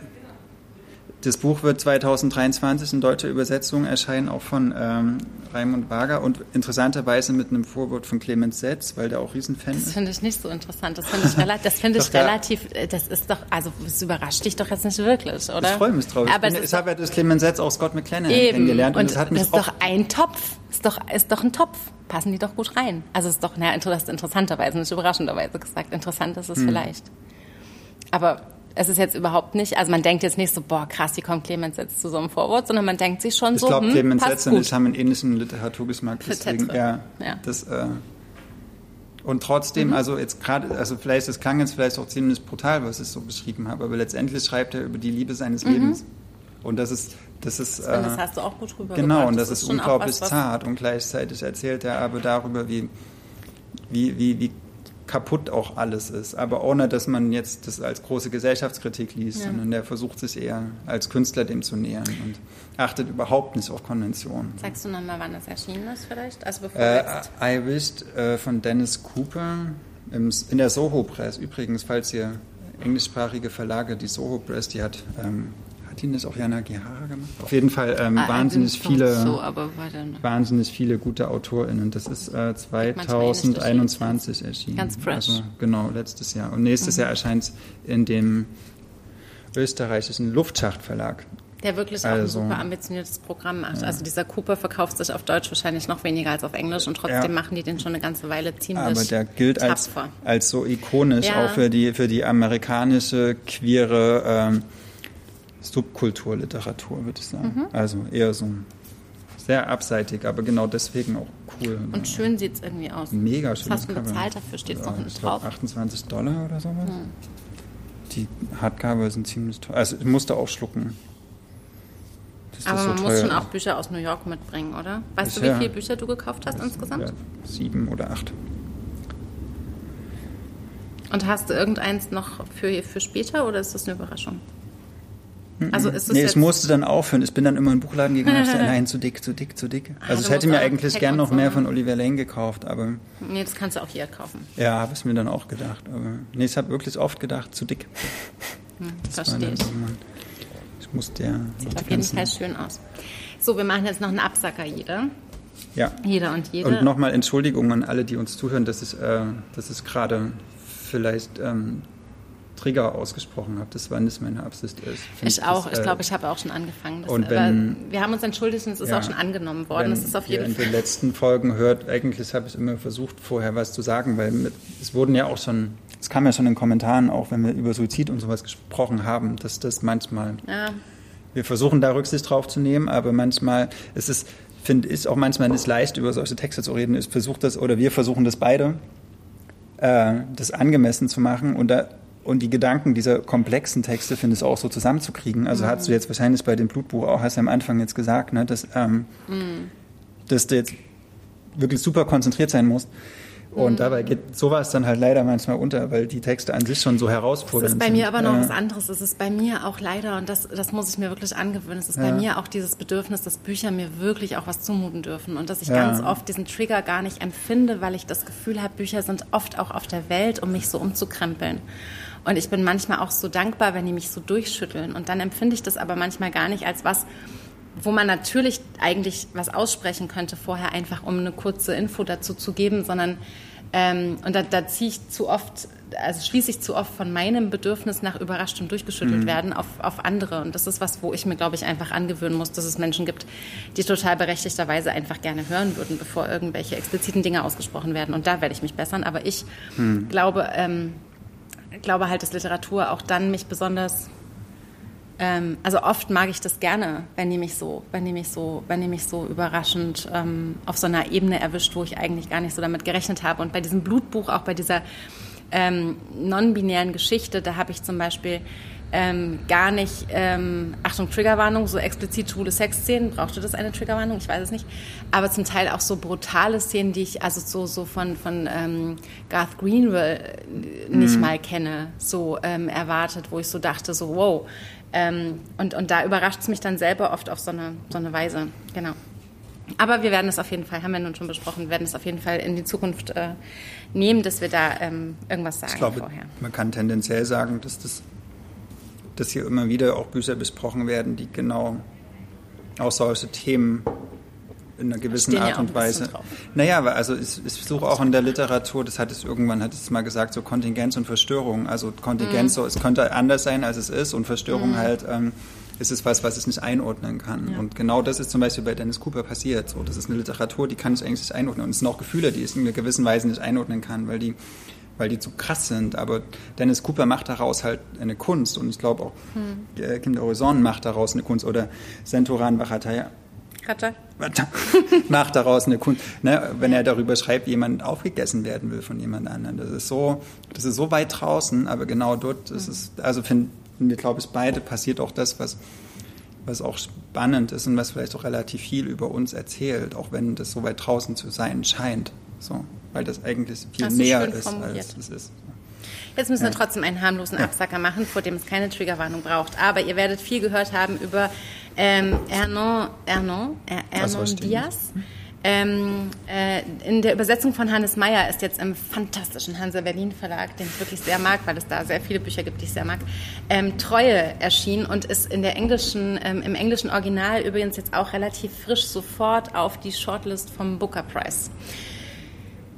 Das Buch wird 2023 in deutscher Übersetzung erscheinen, auch von ähm, Raimund Wager und interessanterweise mit einem Vorwort von Clemens Setz, weil der auch Riesenfan ist. Das finde ich nicht so interessant. Das finde ich, relativ, das find ich relativ, äh, das ist doch, also es überrascht dich doch jetzt nicht wirklich, oder? Ich freue mich drauf. Aber ich, ich habe ja das Clemens Setz auch Scott McLennan eben. kennengelernt. Und, und das, hat mich das ist doch ein Topf. Ist doch, ist doch ein Topf. Passen die doch gut rein. Also es ist doch, naja, interessanterweise, nicht überraschenderweise gesagt. Interessant ist es hm. vielleicht. Aber es ist jetzt überhaupt nicht, also man denkt jetzt nicht so, boah, krass, wie kommt Clemens jetzt zu so einem Vorwort, sondern man denkt sich schon ich so, Ich glaube, hm, Clemens Setz und ich haben einen ähnlichen Literaturgeschmack. Deswegen, ja, ja. Das, äh, und trotzdem, mhm. also jetzt gerade, also vielleicht, das klang jetzt vielleicht auch ziemlich brutal, was ich so beschrieben habe, aber letztendlich schreibt er über die Liebe seines mhm. Lebens. Und das ist, das ist. Das, äh, das hast du auch gut drüber Genau, und das, das ist, ist unglaublich was, zart. Und gleichzeitig erzählt er aber darüber, wie, wie, wie, wie kaputt auch alles ist, aber ohne, dass man jetzt das als große Gesellschaftskritik liest, ja. sondern der versucht sich eher als Künstler dem zu nähern und achtet überhaupt nicht auf Konventionen. Sagst du nochmal, wann das erschienen ist vielleicht? Also bevor äh, I Wished äh, von Dennis Cooper im, in der Soho Press. Übrigens, falls ihr englischsprachige Verlage, die Soho Press, die hat ähm, hat ihn das auch Jana Gihara gemacht? Auf jeden Fall ähm, ah, wahnsinnig viele, so, wahnsinnig viele gute AutorInnen. Das ist äh, 2021 erschienen. Ganz fresh. Also, genau, letztes Jahr. Und nächstes mhm. Jahr erscheint es in dem österreichischen Luftschachtverlag. Der wirklich also, auch ein super ambitioniertes Programm macht. Ja. Also dieser Cooper verkauft sich auf Deutsch wahrscheinlich noch weniger als auf Englisch und trotzdem ja. machen die den schon eine ganze Weile ziemlich Aber der gilt als, als so ikonisch ja. auch für die, für die amerikanische queere ähm, Subkulturliteratur, würde ich sagen. Mhm. Also eher so sehr abseitig, aber genau deswegen auch cool. Und schön sieht es irgendwie aus. Mega schön. Du bezahlt dafür? Steht es ja, noch drauf? 28 Dollar oder sowas. Mhm. die Hardcover sind ziemlich teuer. Also ich musste auch schlucken. Aber man so muss schon auch Bücher aus New York mitbringen, oder? Weißt ich, du, wie ja. viele Bücher du gekauft hast insgesamt? Ja, sieben oder acht. Und hast du irgendeins noch für, für später oder ist das eine Überraschung? Also ist es nee, es musste dann aufhören. Ich bin dann immer in den Buchladen gegangen und gesagt, nein, zu dick, zu dick, zu dick. Ah, also ich hätte mir eigentlich gern noch mehr von Oliver Lane gekauft, aber... Nee, das kannst du auch hier kaufen. Ja, habe ich mir dann auch gedacht. Aber nee, ich habe wirklich oft gedacht, zu dick. Hm, verstehe ich. Ich musste ja... Sieht auf jeden Fall schön aus. So, wir machen jetzt noch einen Absacker, jeder. Ja. Jeder und jede. Und nochmal Entschuldigung an alle, die uns zuhören, dass ich, äh, dass ich gerade vielleicht ähm, Trigger ausgesprochen habe. Das war nicht meine Absicht. Ich, ich auch. Das, ich glaube, ich habe auch schon angefangen. Das, und wenn, wir haben uns entschuldigt und es ist ja, auch schon angenommen worden. Wenn das ist auf jeden ihr Fall. in den letzten Folgen hört, eigentlich habe ich immer versucht, vorher was zu sagen, weil mit, es wurden ja auch schon, es kam ja schon in Kommentaren, auch wenn wir über Suizid und sowas gesprochen haben, dass das manchmal, ja. wir versuchen da Rücksicht drauf zu nehmen, aber manchmal ist es, finde ich, auch manchmal ist leicht, über solche Texte zu reden. Ich versuche das, oder wir versuchen das beide, äh, das angemessen zu machen und da und die Gedanken dieser komplexen Texte finde ich auch so zusammenzukriegen. Also mhm. hast du jetzt wahrscheinlich bei dem Blutbuch auch, hast du am Anfang jetzt gesagt, ne, dass, ähm, mhm. dass du jetzt wirklich super konzentriert sein musst. Und mhm. dabei geht sowas dann halt leider manchmal unter, weil die Texte an sich schon so herausfordernd sind. Es ist bei mir sind. aber noch äh, was anderes. Es ist bei mir auch leider, und das, das muss ich mir wirklich angewöhnen, es ist ja. bei mir auch dieses Bedürfnis, dass Bücher mir wirklich auch was zumuten dürfen. Und dass ich ja. ganz oft diesen Trigger gar nicht empfinde, weil ich das Gefühl habe, Bücher sind oft auch auf der Welt, um mich so umzukrempeln. Und ich bin manchmal auch so dankbar, wenn die mich so durchschütteln. Und dann empfinde ich das aber manchmal gar nicht als was, wo man natürlich eigentlich was aussprechen könnte vorher, einfach um eine kurze Info dazu zu geben, sondern ähm, und da, da ziehe ich zu oft, also schließe ich zu oft von meinem Bedürfnis nach überraschtem durchgeschüttelt mhm. werden auf, auf andere. Und das ist was, wo ich mir, glaube ich, einfach angewöhnen muss, dass es Menschen gibt, die total berechtigterweise einfach gerne hören würden, bevor irgendwelche expliziten Dinge ausgesprochen werden. Und da werde ich mich bessern. Aber ich mhm. glaube, ähm, glaube halt, dass Literatur auch dann mich besonders ähm, also oft mag ich das gerne, wenn die mich so, wenn die mich so, wenn die mich so überraschend ähm, auf so einer Ebene erwischt, wo ich eigentlich gar nicht so damit gerechnet habe. Und bei diesem Blutbuch, auch bei dieser ähm, non-binären Geschichte, da habe ich zum Beispiel ähm, gar nicht, ähm, Achtung, Triggerwarnung, so explizit schwule Sexszenen, brauchte das eine Triggerwarnung? Ich weiß es nicht. Aber zum Teil auch so brutale Szenen, die ich also so, so von, von ähm, Garth Greenwell nicht mhm. mal kenne, so ähm, erwartet, wo ich so dachte, so wow. Ähm, und, und da überrascht es mich dann selber oft auf so eine, so eine Weise. Genau. Aber wir werden es auf jeden Fall, haben wir nun schon besprochen, werden es auf jeden Fall in die Zukunft äh, nehmen, dass wir da ähm, irgendwas sagen ich glaube, vorher. Man kann tendenziell sagen, dass das dass hier immer wieder auch Bücher besprochen werden, die genau auch solche Themen in einer gewissen Art und Weise. Naja, also ich, ich suche auch in der Literatur, das hat es irgendwann, hat es mal gesagt, so Kontingenz und Verstörung. Also Kontingenz, mm. so, es könnte anders sein, als es ist und Verstörung mm. halt, ähm, ist es was, was ich nicht einordnen kann. Ja. Und genau das ist zum Beispiel bei Dennis Cooper passiert. So, das ist eine Literatur, die kann ich eigentlich nicht einordnen. Und es sind auch Gefühle, die ich in einer gewissen Weise nicht einordnen kann, weil die weil die zu krass sind. Aber Dennis Cooper macht daraus halt eine Kunst und ich glaube auch hm. Kim de Horizon macht daraus eine Kunst oder Sentoran Bachataya macht daraus eine Kunst. Ne, wenn er darüber schreibt, wie jemand aufgegessen werden will von jemand anderem. Das ist so, das ist so weit draußen, aber genau dort ist es, also finden wir, glaube ich, beide passiert auch das, was, was auch spannend ist und was vielleicht auch relativ viel über uns erzählt, auch wenn das so weit draußen zu sein scheint. So weil das eigentlich viel Hast näher ist, als es ist. Jetzt müssen wir trotzdem einen harmlosen Absacker machen, vor dem es keine Triggerwarnung braucht. Aber ihr werdet viel gehört haben über ähm, Hernan, Hernan, Hernan Diaz. Ähm, äh, in der Übersetzung von Hannes Meyer ist jetzt im fantastischen Hansa Berlin Verlag, den ich wirklich sehr mag, weil es da sehr viele Bücher gibt, die ich sehr mag, ähm, Treue erschienen und ist in der englischen, ähm, im englischen Original übrigens jetzt auch relativ frisch sofort auf die Shortlist vom Booker Prize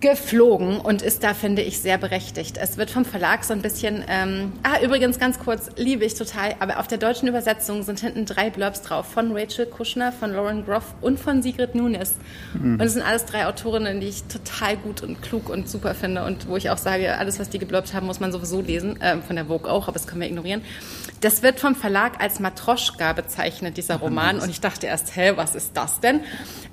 geflogen und ist da, finde ich, sehr berechtigt. Es wird vom Verlag so ein bisschen, ähm, ah, übrigens ganz kurz, liebe ich total, aber auf der deutschen Übersetzung sind hinten drei Blurbs drauf, von Rachel Kushner, von Lauren Groff und von Sigrid Nunes. Mhm. Und es sind alles drei Autorinnen, die ich total gut und klug und super finde und wo ich auch sage, alles, was die geblurbt haben, muss man sowieso lesen, äh, von der Vogue auch, aber das können wir ignorieren. Das wird vom Verlag als Matroschka bezeichnet, dieser Roman, und ich dachte erst, hä, was ist das denn?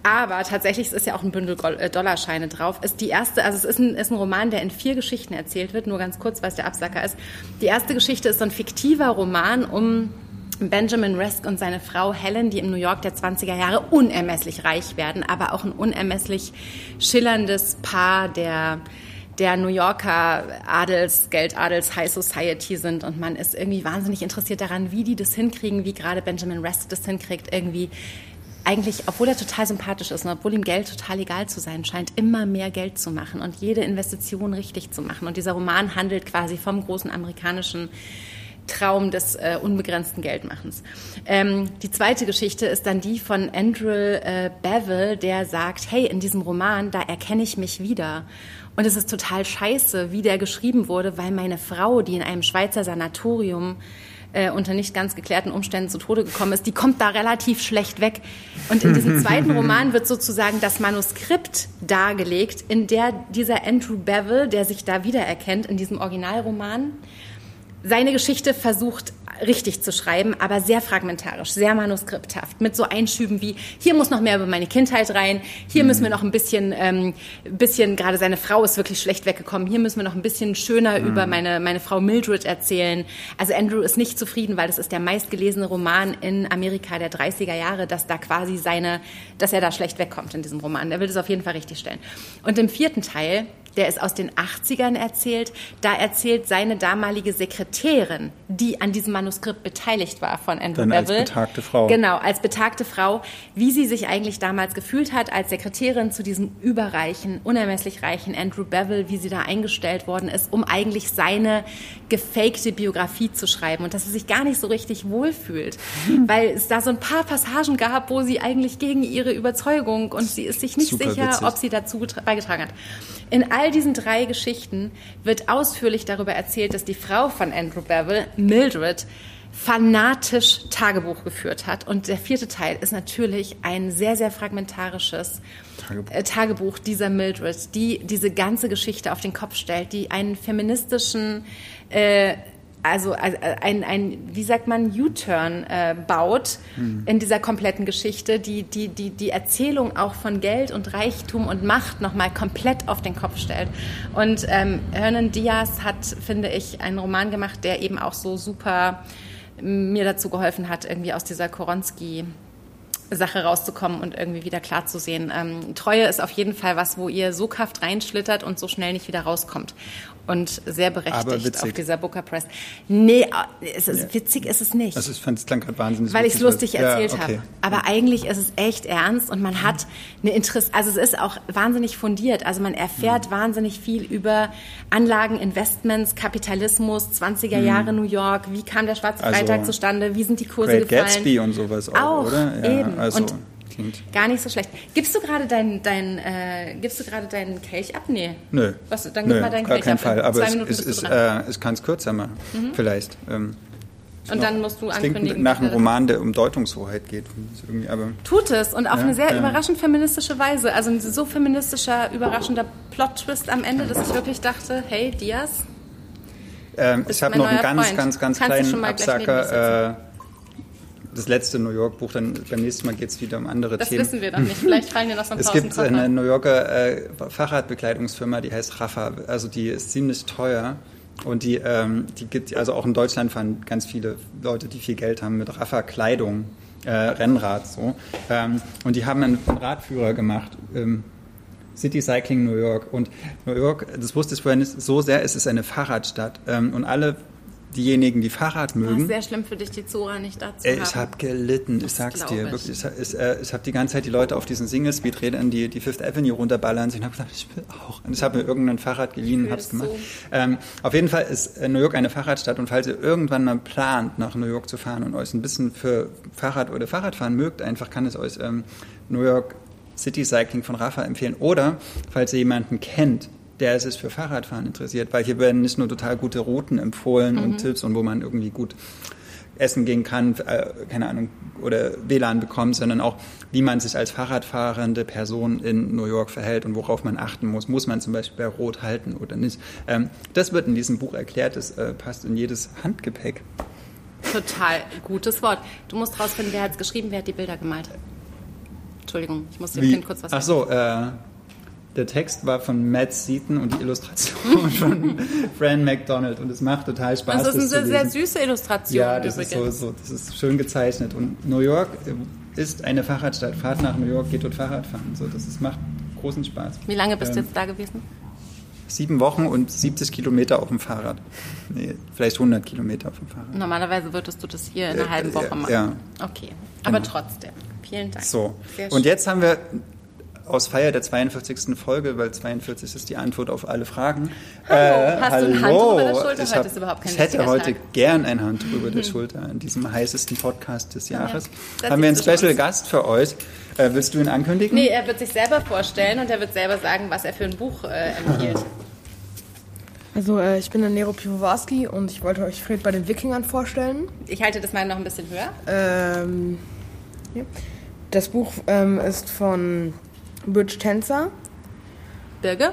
Aber tatsächlich, es ist ja auch ein Bündel äh, Dollarscheine drauf, ist die erste, also es ist ein, ist ein Roman, der in vier Geschichten erzählt wird, nur ganz kurz, weil es der Absacker ist. Die erste Geschichte ist so ein fiktiver Roman um Benjamin Resk und seine Frau Helen, die im New York der 20er Jahre unermesslich reich werden, aber auch ein unermesslich schillerndes Paar der der New Yorker Adels, Geldadels, High Society sind und man ist irgendwie wahnsinnig interessiert daran, wie die das hinkriegen, wie gerade Benjamin Resk das hinkriegt, irgendwie eigentlich, obwohl er total sympathisch ist und obwohl ihm Geld total egal zu sein scheint, immer mehr Geld zu machen und jede Investition richtig zu machen. Und dieser Roman handelt quasi vom großen amerikanischen Traum des äh, unbegrenzten Geldmachens. Ähm, die zweite Geschichte ist dann die von Andrew äh, Bevel, der sagt, hey, in diesem Roman, da erkenne ich mich wieder. Und es ist total scheiße, wie der geschrieben wurde, weil meine Frau, die in einem Schweizer Sanatorium äh, unter nicht ganz geklärten Umständen zu Tode gekommen ist, die kommt da relativ schlecht weg. Und in diesem zweiten Roman wird sozusagen das Manuskript dargelegt, in der dieser Andrew Bevel, der sich da wiedererkennt in diesem Originalroman, seine Geschichte versucht richtig zu schreiben, aber sehr fragmentarisch, sehr manuskripthaft, mit so Einschüben wie, hier muss noch mehr über meine Kindheit rein, hier mhm. müssen wir noch ein bisschen, ähm, bisschen, gerade seine Frau ist wirklich schlecht weggekommen, hier müssen wir noch ein bisschen schöner mhm. über meine, meine Frau Mildred erzählen. Also Andrew ist nicht zufrieden, weil das ist der meistgelesene Roman in Amerika der 30er Jahre, dass da quasi seine, dass er da schlecht wegkommt in diesem Roman. Er will das auf jeden Fall richtig stellen. Und im vierten Teil der ist aus den 80ern erzählt. Da erzählt seine damalige Sekretärin, die an diesem Manuskript beteiligt war von Andrew Dann Bevel. Als betagte Frau. Genau, als betagte Frau, wie sie sich eigentlich damals gefühlt hat als Sekretärin zu diesem überreichen, unermesslich reichen Andrew Bevel, wie sie da eingestellt worden ist, um eigentlich seine gefakte Biografie zu schreiben und dass sie sich gar nicht so richtig wohlfühlt, hm. weil es da so ein paar Passagen gab, wo sie eigentlich gegen ihre Überzeugung und sie ist sich nicht Super sicher, witzig. ob sie dazu beigetragen hat. In all diesen drei Geschichten wird ausführlich darüber erzählt, dass die Frau von Andrew Bevel, Mildred, fanatisch Tagebuch geführt hat. Und der vierte Teil ist natürlich ein sehr, sehr fragmentarisches Tagebuch, äh, Tagebuch dieser Mildred, die diese ganze Geschichte auf den Kopf stellt, die einen feministischen äh, also ein, ein, wie sagt man, U-Turn äh, baut mhm. in dieser kompletten Geschichte, die, die, die die Erzählung auch von Geld und Reichtum und Macht nochmal komplett auf den Kopf stellt. Und ähm, Hernan Diaz hat, finde ich, einen Roman gemacht, der eben auch so super mir dazu geholfen hat, irgendwie aus dieser Koronski Sache rauszukommen und irgendwie wieder klar zu sehen. Ähm, Treue ist auf jeden Fall was, wo ihr so kraft reinschlittert und so schnell nicht wieder rauskommt und sehr berechtigt auf dieser Booker Press. Nee, es ist, ja. witzig ist es nicht. Also ich fand es klang gerade wahnsinnig Weil ich es lustig erzählt ja, okay. habe. Aber eigentlich ist es echt ernst und man hat eine Interesse, also es ist auch wahnsinnig fundiert. Also man erfährt mhm. wahnsinnig viel über Anlagen, Investments, Kapitalismus, 20er mhm. Jahre New York, wie kam der Schwarze also Freitag zustande, wie sind die Kurse Great gefallen. Gatsby und sowas auch, auch oder? Ja, eben. Also. Und Klingt. Gar nicht so schlecht. Gibst du gerade deinen dein, äh, gibst du gerade deinen Kelch ab? Nee. Nö. Was, dann gib Nö, mal deinen gar Kelch keinen ab. Fall. Aber es, es, ist, äh, kann es kürzer machen. Mhm. Vielleicht. Ähm, und dann musst du ankündigen. Nach einem Roman, der um Deutungshoheit geht. Aber Tut es und auf ja, eine sehr ja. überraschend feministische Weise. Also ein so feministischer, überraschender Plot-Twist am Ende, dass ich wirklich dachte, hey, Diaz. Ähm, ich habe noch einen ganz, ganz, ganz Kannst kleinen Absacker das letzte New York Buch, dann beim nächsten Mal geht es wieder um andere das Themen. Das wissen wir dann nicht. Vielleicht fallen dir noch so ein Es gibt eine New Yorker äh, Fahrradbekleidungsfirma, die heißt Rafa. Also die ist ziemlich teuer. Und die, ähm, die gibt, also auch in Deutschland fahren ganz viele Leute, die viel Geld haben, mit Rafa Kleidung, äh, Rennrad so. Ähm, und die haben einen, Radführer gemacht. Ähm, City Cycling New York. Und New York, das wusste ich vorher nicht, so sehr ist es eine Fahrradstadt. Ähm, und alle diejenigen, die Fahrrad mögen. Das ist sehr schlimm für dich, die Zora nicht dazu äh, Ich habe gelitten, ich das sag's dir. Ich. Wirklich, ich, ich, äh, ich habe die ganze Zeit die Leute auf diesen Single-Speed-Rädern, die die Fifth Avenue runterballern. Ich habe gesagt, ich will auch. Und ich habe mir irgendein Fahrrad geliehen und habe es gemacht. So. Ähm, auf jeden Fall ist äh, New York eine Fahrradstadt und falls ihr irgendwann mal plant, nach New York zu fahren und euch ein bisschen für Fahrrad oder Fahrradfahren mögt, einfach kann es euch ähm, New York City Cycling von Rafa empfehlen. Oder falls ihr jemanden kennt, der sich für Fahrradfahren interessiert, weil hier werden nicht nur total gute Routen empfohlen mhm. und Tipps und wo man irgendwie gut essen gehen kann, äh, keine Ahnung, oder WLAN bekommt, sondern auch, wie man sich als Fahrradfahrende Person in New York verhält und worauf man achten muss. Muss man zum Beispiel bei Rot halten oder nicht? Ähm, das wird in diesem Buch erklärt, das äh, passt in jedes Handgepäck. Total gutes Wort. Du musst rausfinden, wer hat es geschrieben, wer hat die Bilder gemalt. Entschuldigung, ich muss dem Kind kurz was sagen. Ach so, äh, der Text war von Matt Seaton und die Illustration von Fran McDonald und es macht total Spaß. Das ist eine sehr, sehr süße Illustration. Ja, das übrigens. ist so, so, das ist schön gezeichnet. Und New York ist eine Fahrradstadt. Fahrt nach New York, geht dort Fahrrad fahren. So, das ist, macht großen Spaß. Wie lange bist ähm, du jetzt da gewesen? Sieben Wochen und 70 Kilometer auf dem Fahrrad. Nee, vielleicht 100 Kilometer auf dem Fahrrad. Normalerweise würdest du das hier in einer äh, halben Woche machen. Ja. Okay, aber genau. trotzdem. Vielen Dank. So, und jetzt haben wir aus Feier der 42. Folge, weil 42 ist die Antwort auf alle Fragen. Hallo, äh, hast hallo. du ein Handtuch über der Schulter? Ich, hab, ist überhaupt kein ich hätte heute Tag. gern ein Handtuch über der Schulter in diesem heißesten Podcast des Jahres. Ja, haben wir einen Special Gast für euch. Äh, willst du ihn ankündigen? Nee, er wird sich selber vorstellen und er wird selber sagen, was er für ein Buch äh, empfiehlt. Also äh, ich bin der Nero Piwowarski und ich wollte euch Fred bei den Wikingern vorstellen. Ich halte das mal noch ein bisschen höher. Ähm, ja. Das Buch ähm, ist von Bridge Tänzer. Birge.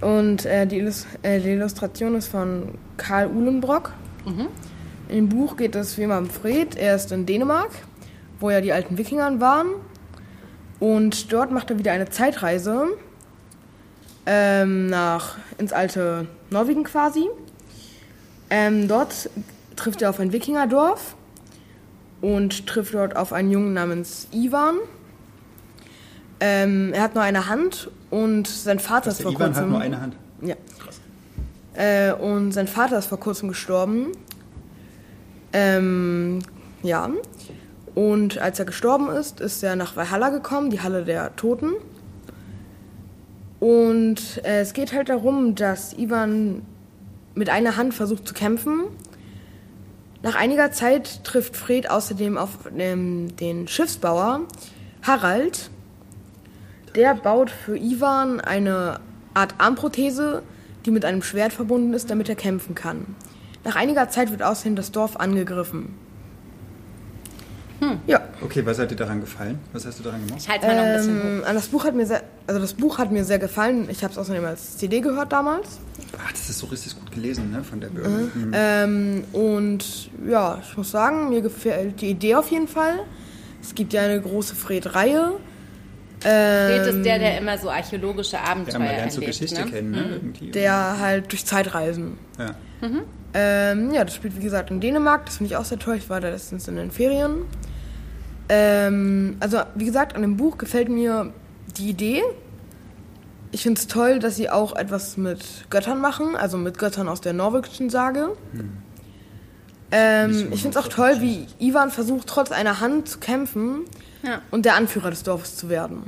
Und äh, die, Illus äh, die, Illustration ist von Karl Uhlenbrock. Mhm. Im Buch geht es wie immer um Fred. Er ist in Dänemark, wo ja die alten Wikingern waren. Und dort macht er wieder eine Zeitreise ähm, nach ins alte Norwegen quasi. Ähm, dort trifft er auf ein Wikingerdorf und trifft dort auf einen Jungen namens Ivan. Ähm, er hat nur eine Hand und sein Vater ist vor Ivan kurzem. hat nur eine Hand. Ja. Äh, und sein Vater ist vor kurzem gestorben. Ähm, ja. Und als er gestorben ist, ist er nach Valhalla gekommen, die Halle der Toten. Und äh, es geht halt darum, dass Ivan mit einer Hand versucht zu kämpfen. Nach einiger Zeit trifft Fred außerdem auf ähm, den Schiffsbauer Harald, der baut für Ivan eine Art Armprothese, die mit einem Schwert verbunden ist, damit er kämpfen kann. Nach einiger Zeit wird außerdem das Dorf angegriffen. Hm. Ja. Okay, was hat dir daran gefallen? Was hast du daran gemacht? Ich halte mal noch ein bisschen ähm, hoch. Das Buch hat mir sehr, also das Buch hat mir sehr gefallen. Ich habe es außerdem als CD gehört damals. Ach, das ist so richtig gut gelesen, ne, von der Bürger. Mhm. Mhm. Ähm, und ja, ich muss sagen, mir gefällt die Idee auf jeden Fall. Es gibt ja eine große Fred-Reihe. Ähm, Fred ist der, der immer so archäologische Abenteuer ja, man lernt so Geschichte ne? kennen, ne? Mhm. Der halt durch Zeitreisen. Ja. Mhm. Ähm, ja, das spielt wie gesagt in Dänemark. Das finde ich auch sehr toll. Ich war da letztens in den Ferien. Ähm, also wie gesagt, an dem Buch gefällt mir die Idee. Ich finde es toll, dass sie auch etwas mit Göttern machen, also mit Göttern aus der norwegischen Sage. Hm. Ähm, ich finde es auch toll, wie Ivan versucht, trotz einer Hand zu kämpfen ja. und der Anführer des Dorfes zu werden.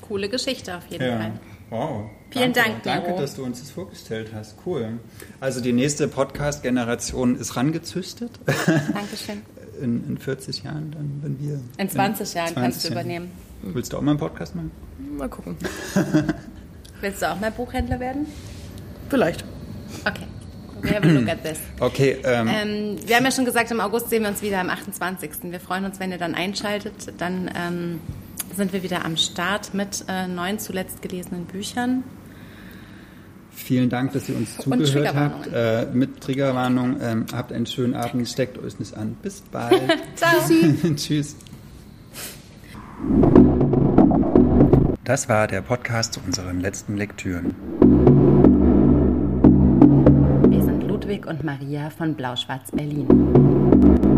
Coole Geschichte auf jeden ja. Fall. Wow. Vielen danke, Dank, Danke, dass du uns das vorgestellt hast. Cool. Also die nächste Podcast-Generation ist rangezüchtet. Dankeschön. In, in 40 Jahren, dann, wenn wir. In 20 in Jahren 20 kannst du übernehmen. Willst du auch mal einen Podcast machen? Mal gucken. Willst du auch mal Buchhändler werden? Vielleicht. Okay. We have a look at this. Okay. Ähm, ähm, wir haben ja schon gesagt, im August sehen wir uns wieder am 28. Wir freuen uns, wenn ihr dann einschaltet. Dann ähm, sind wir wieder am Start mit äh, neun zuletzt gelesenen Büchern. Vielen Dank, dass ihr uns zugehört habt. Äh, mit Triggerwarnung. Ähm, habt einen schönen Abend. Steckt euch nicht an. Bis bald. Tschüss. Das war der Podcast zu unseren letzten Lektüren. Ludwig und Maria von Blau-Schwarz Berlin.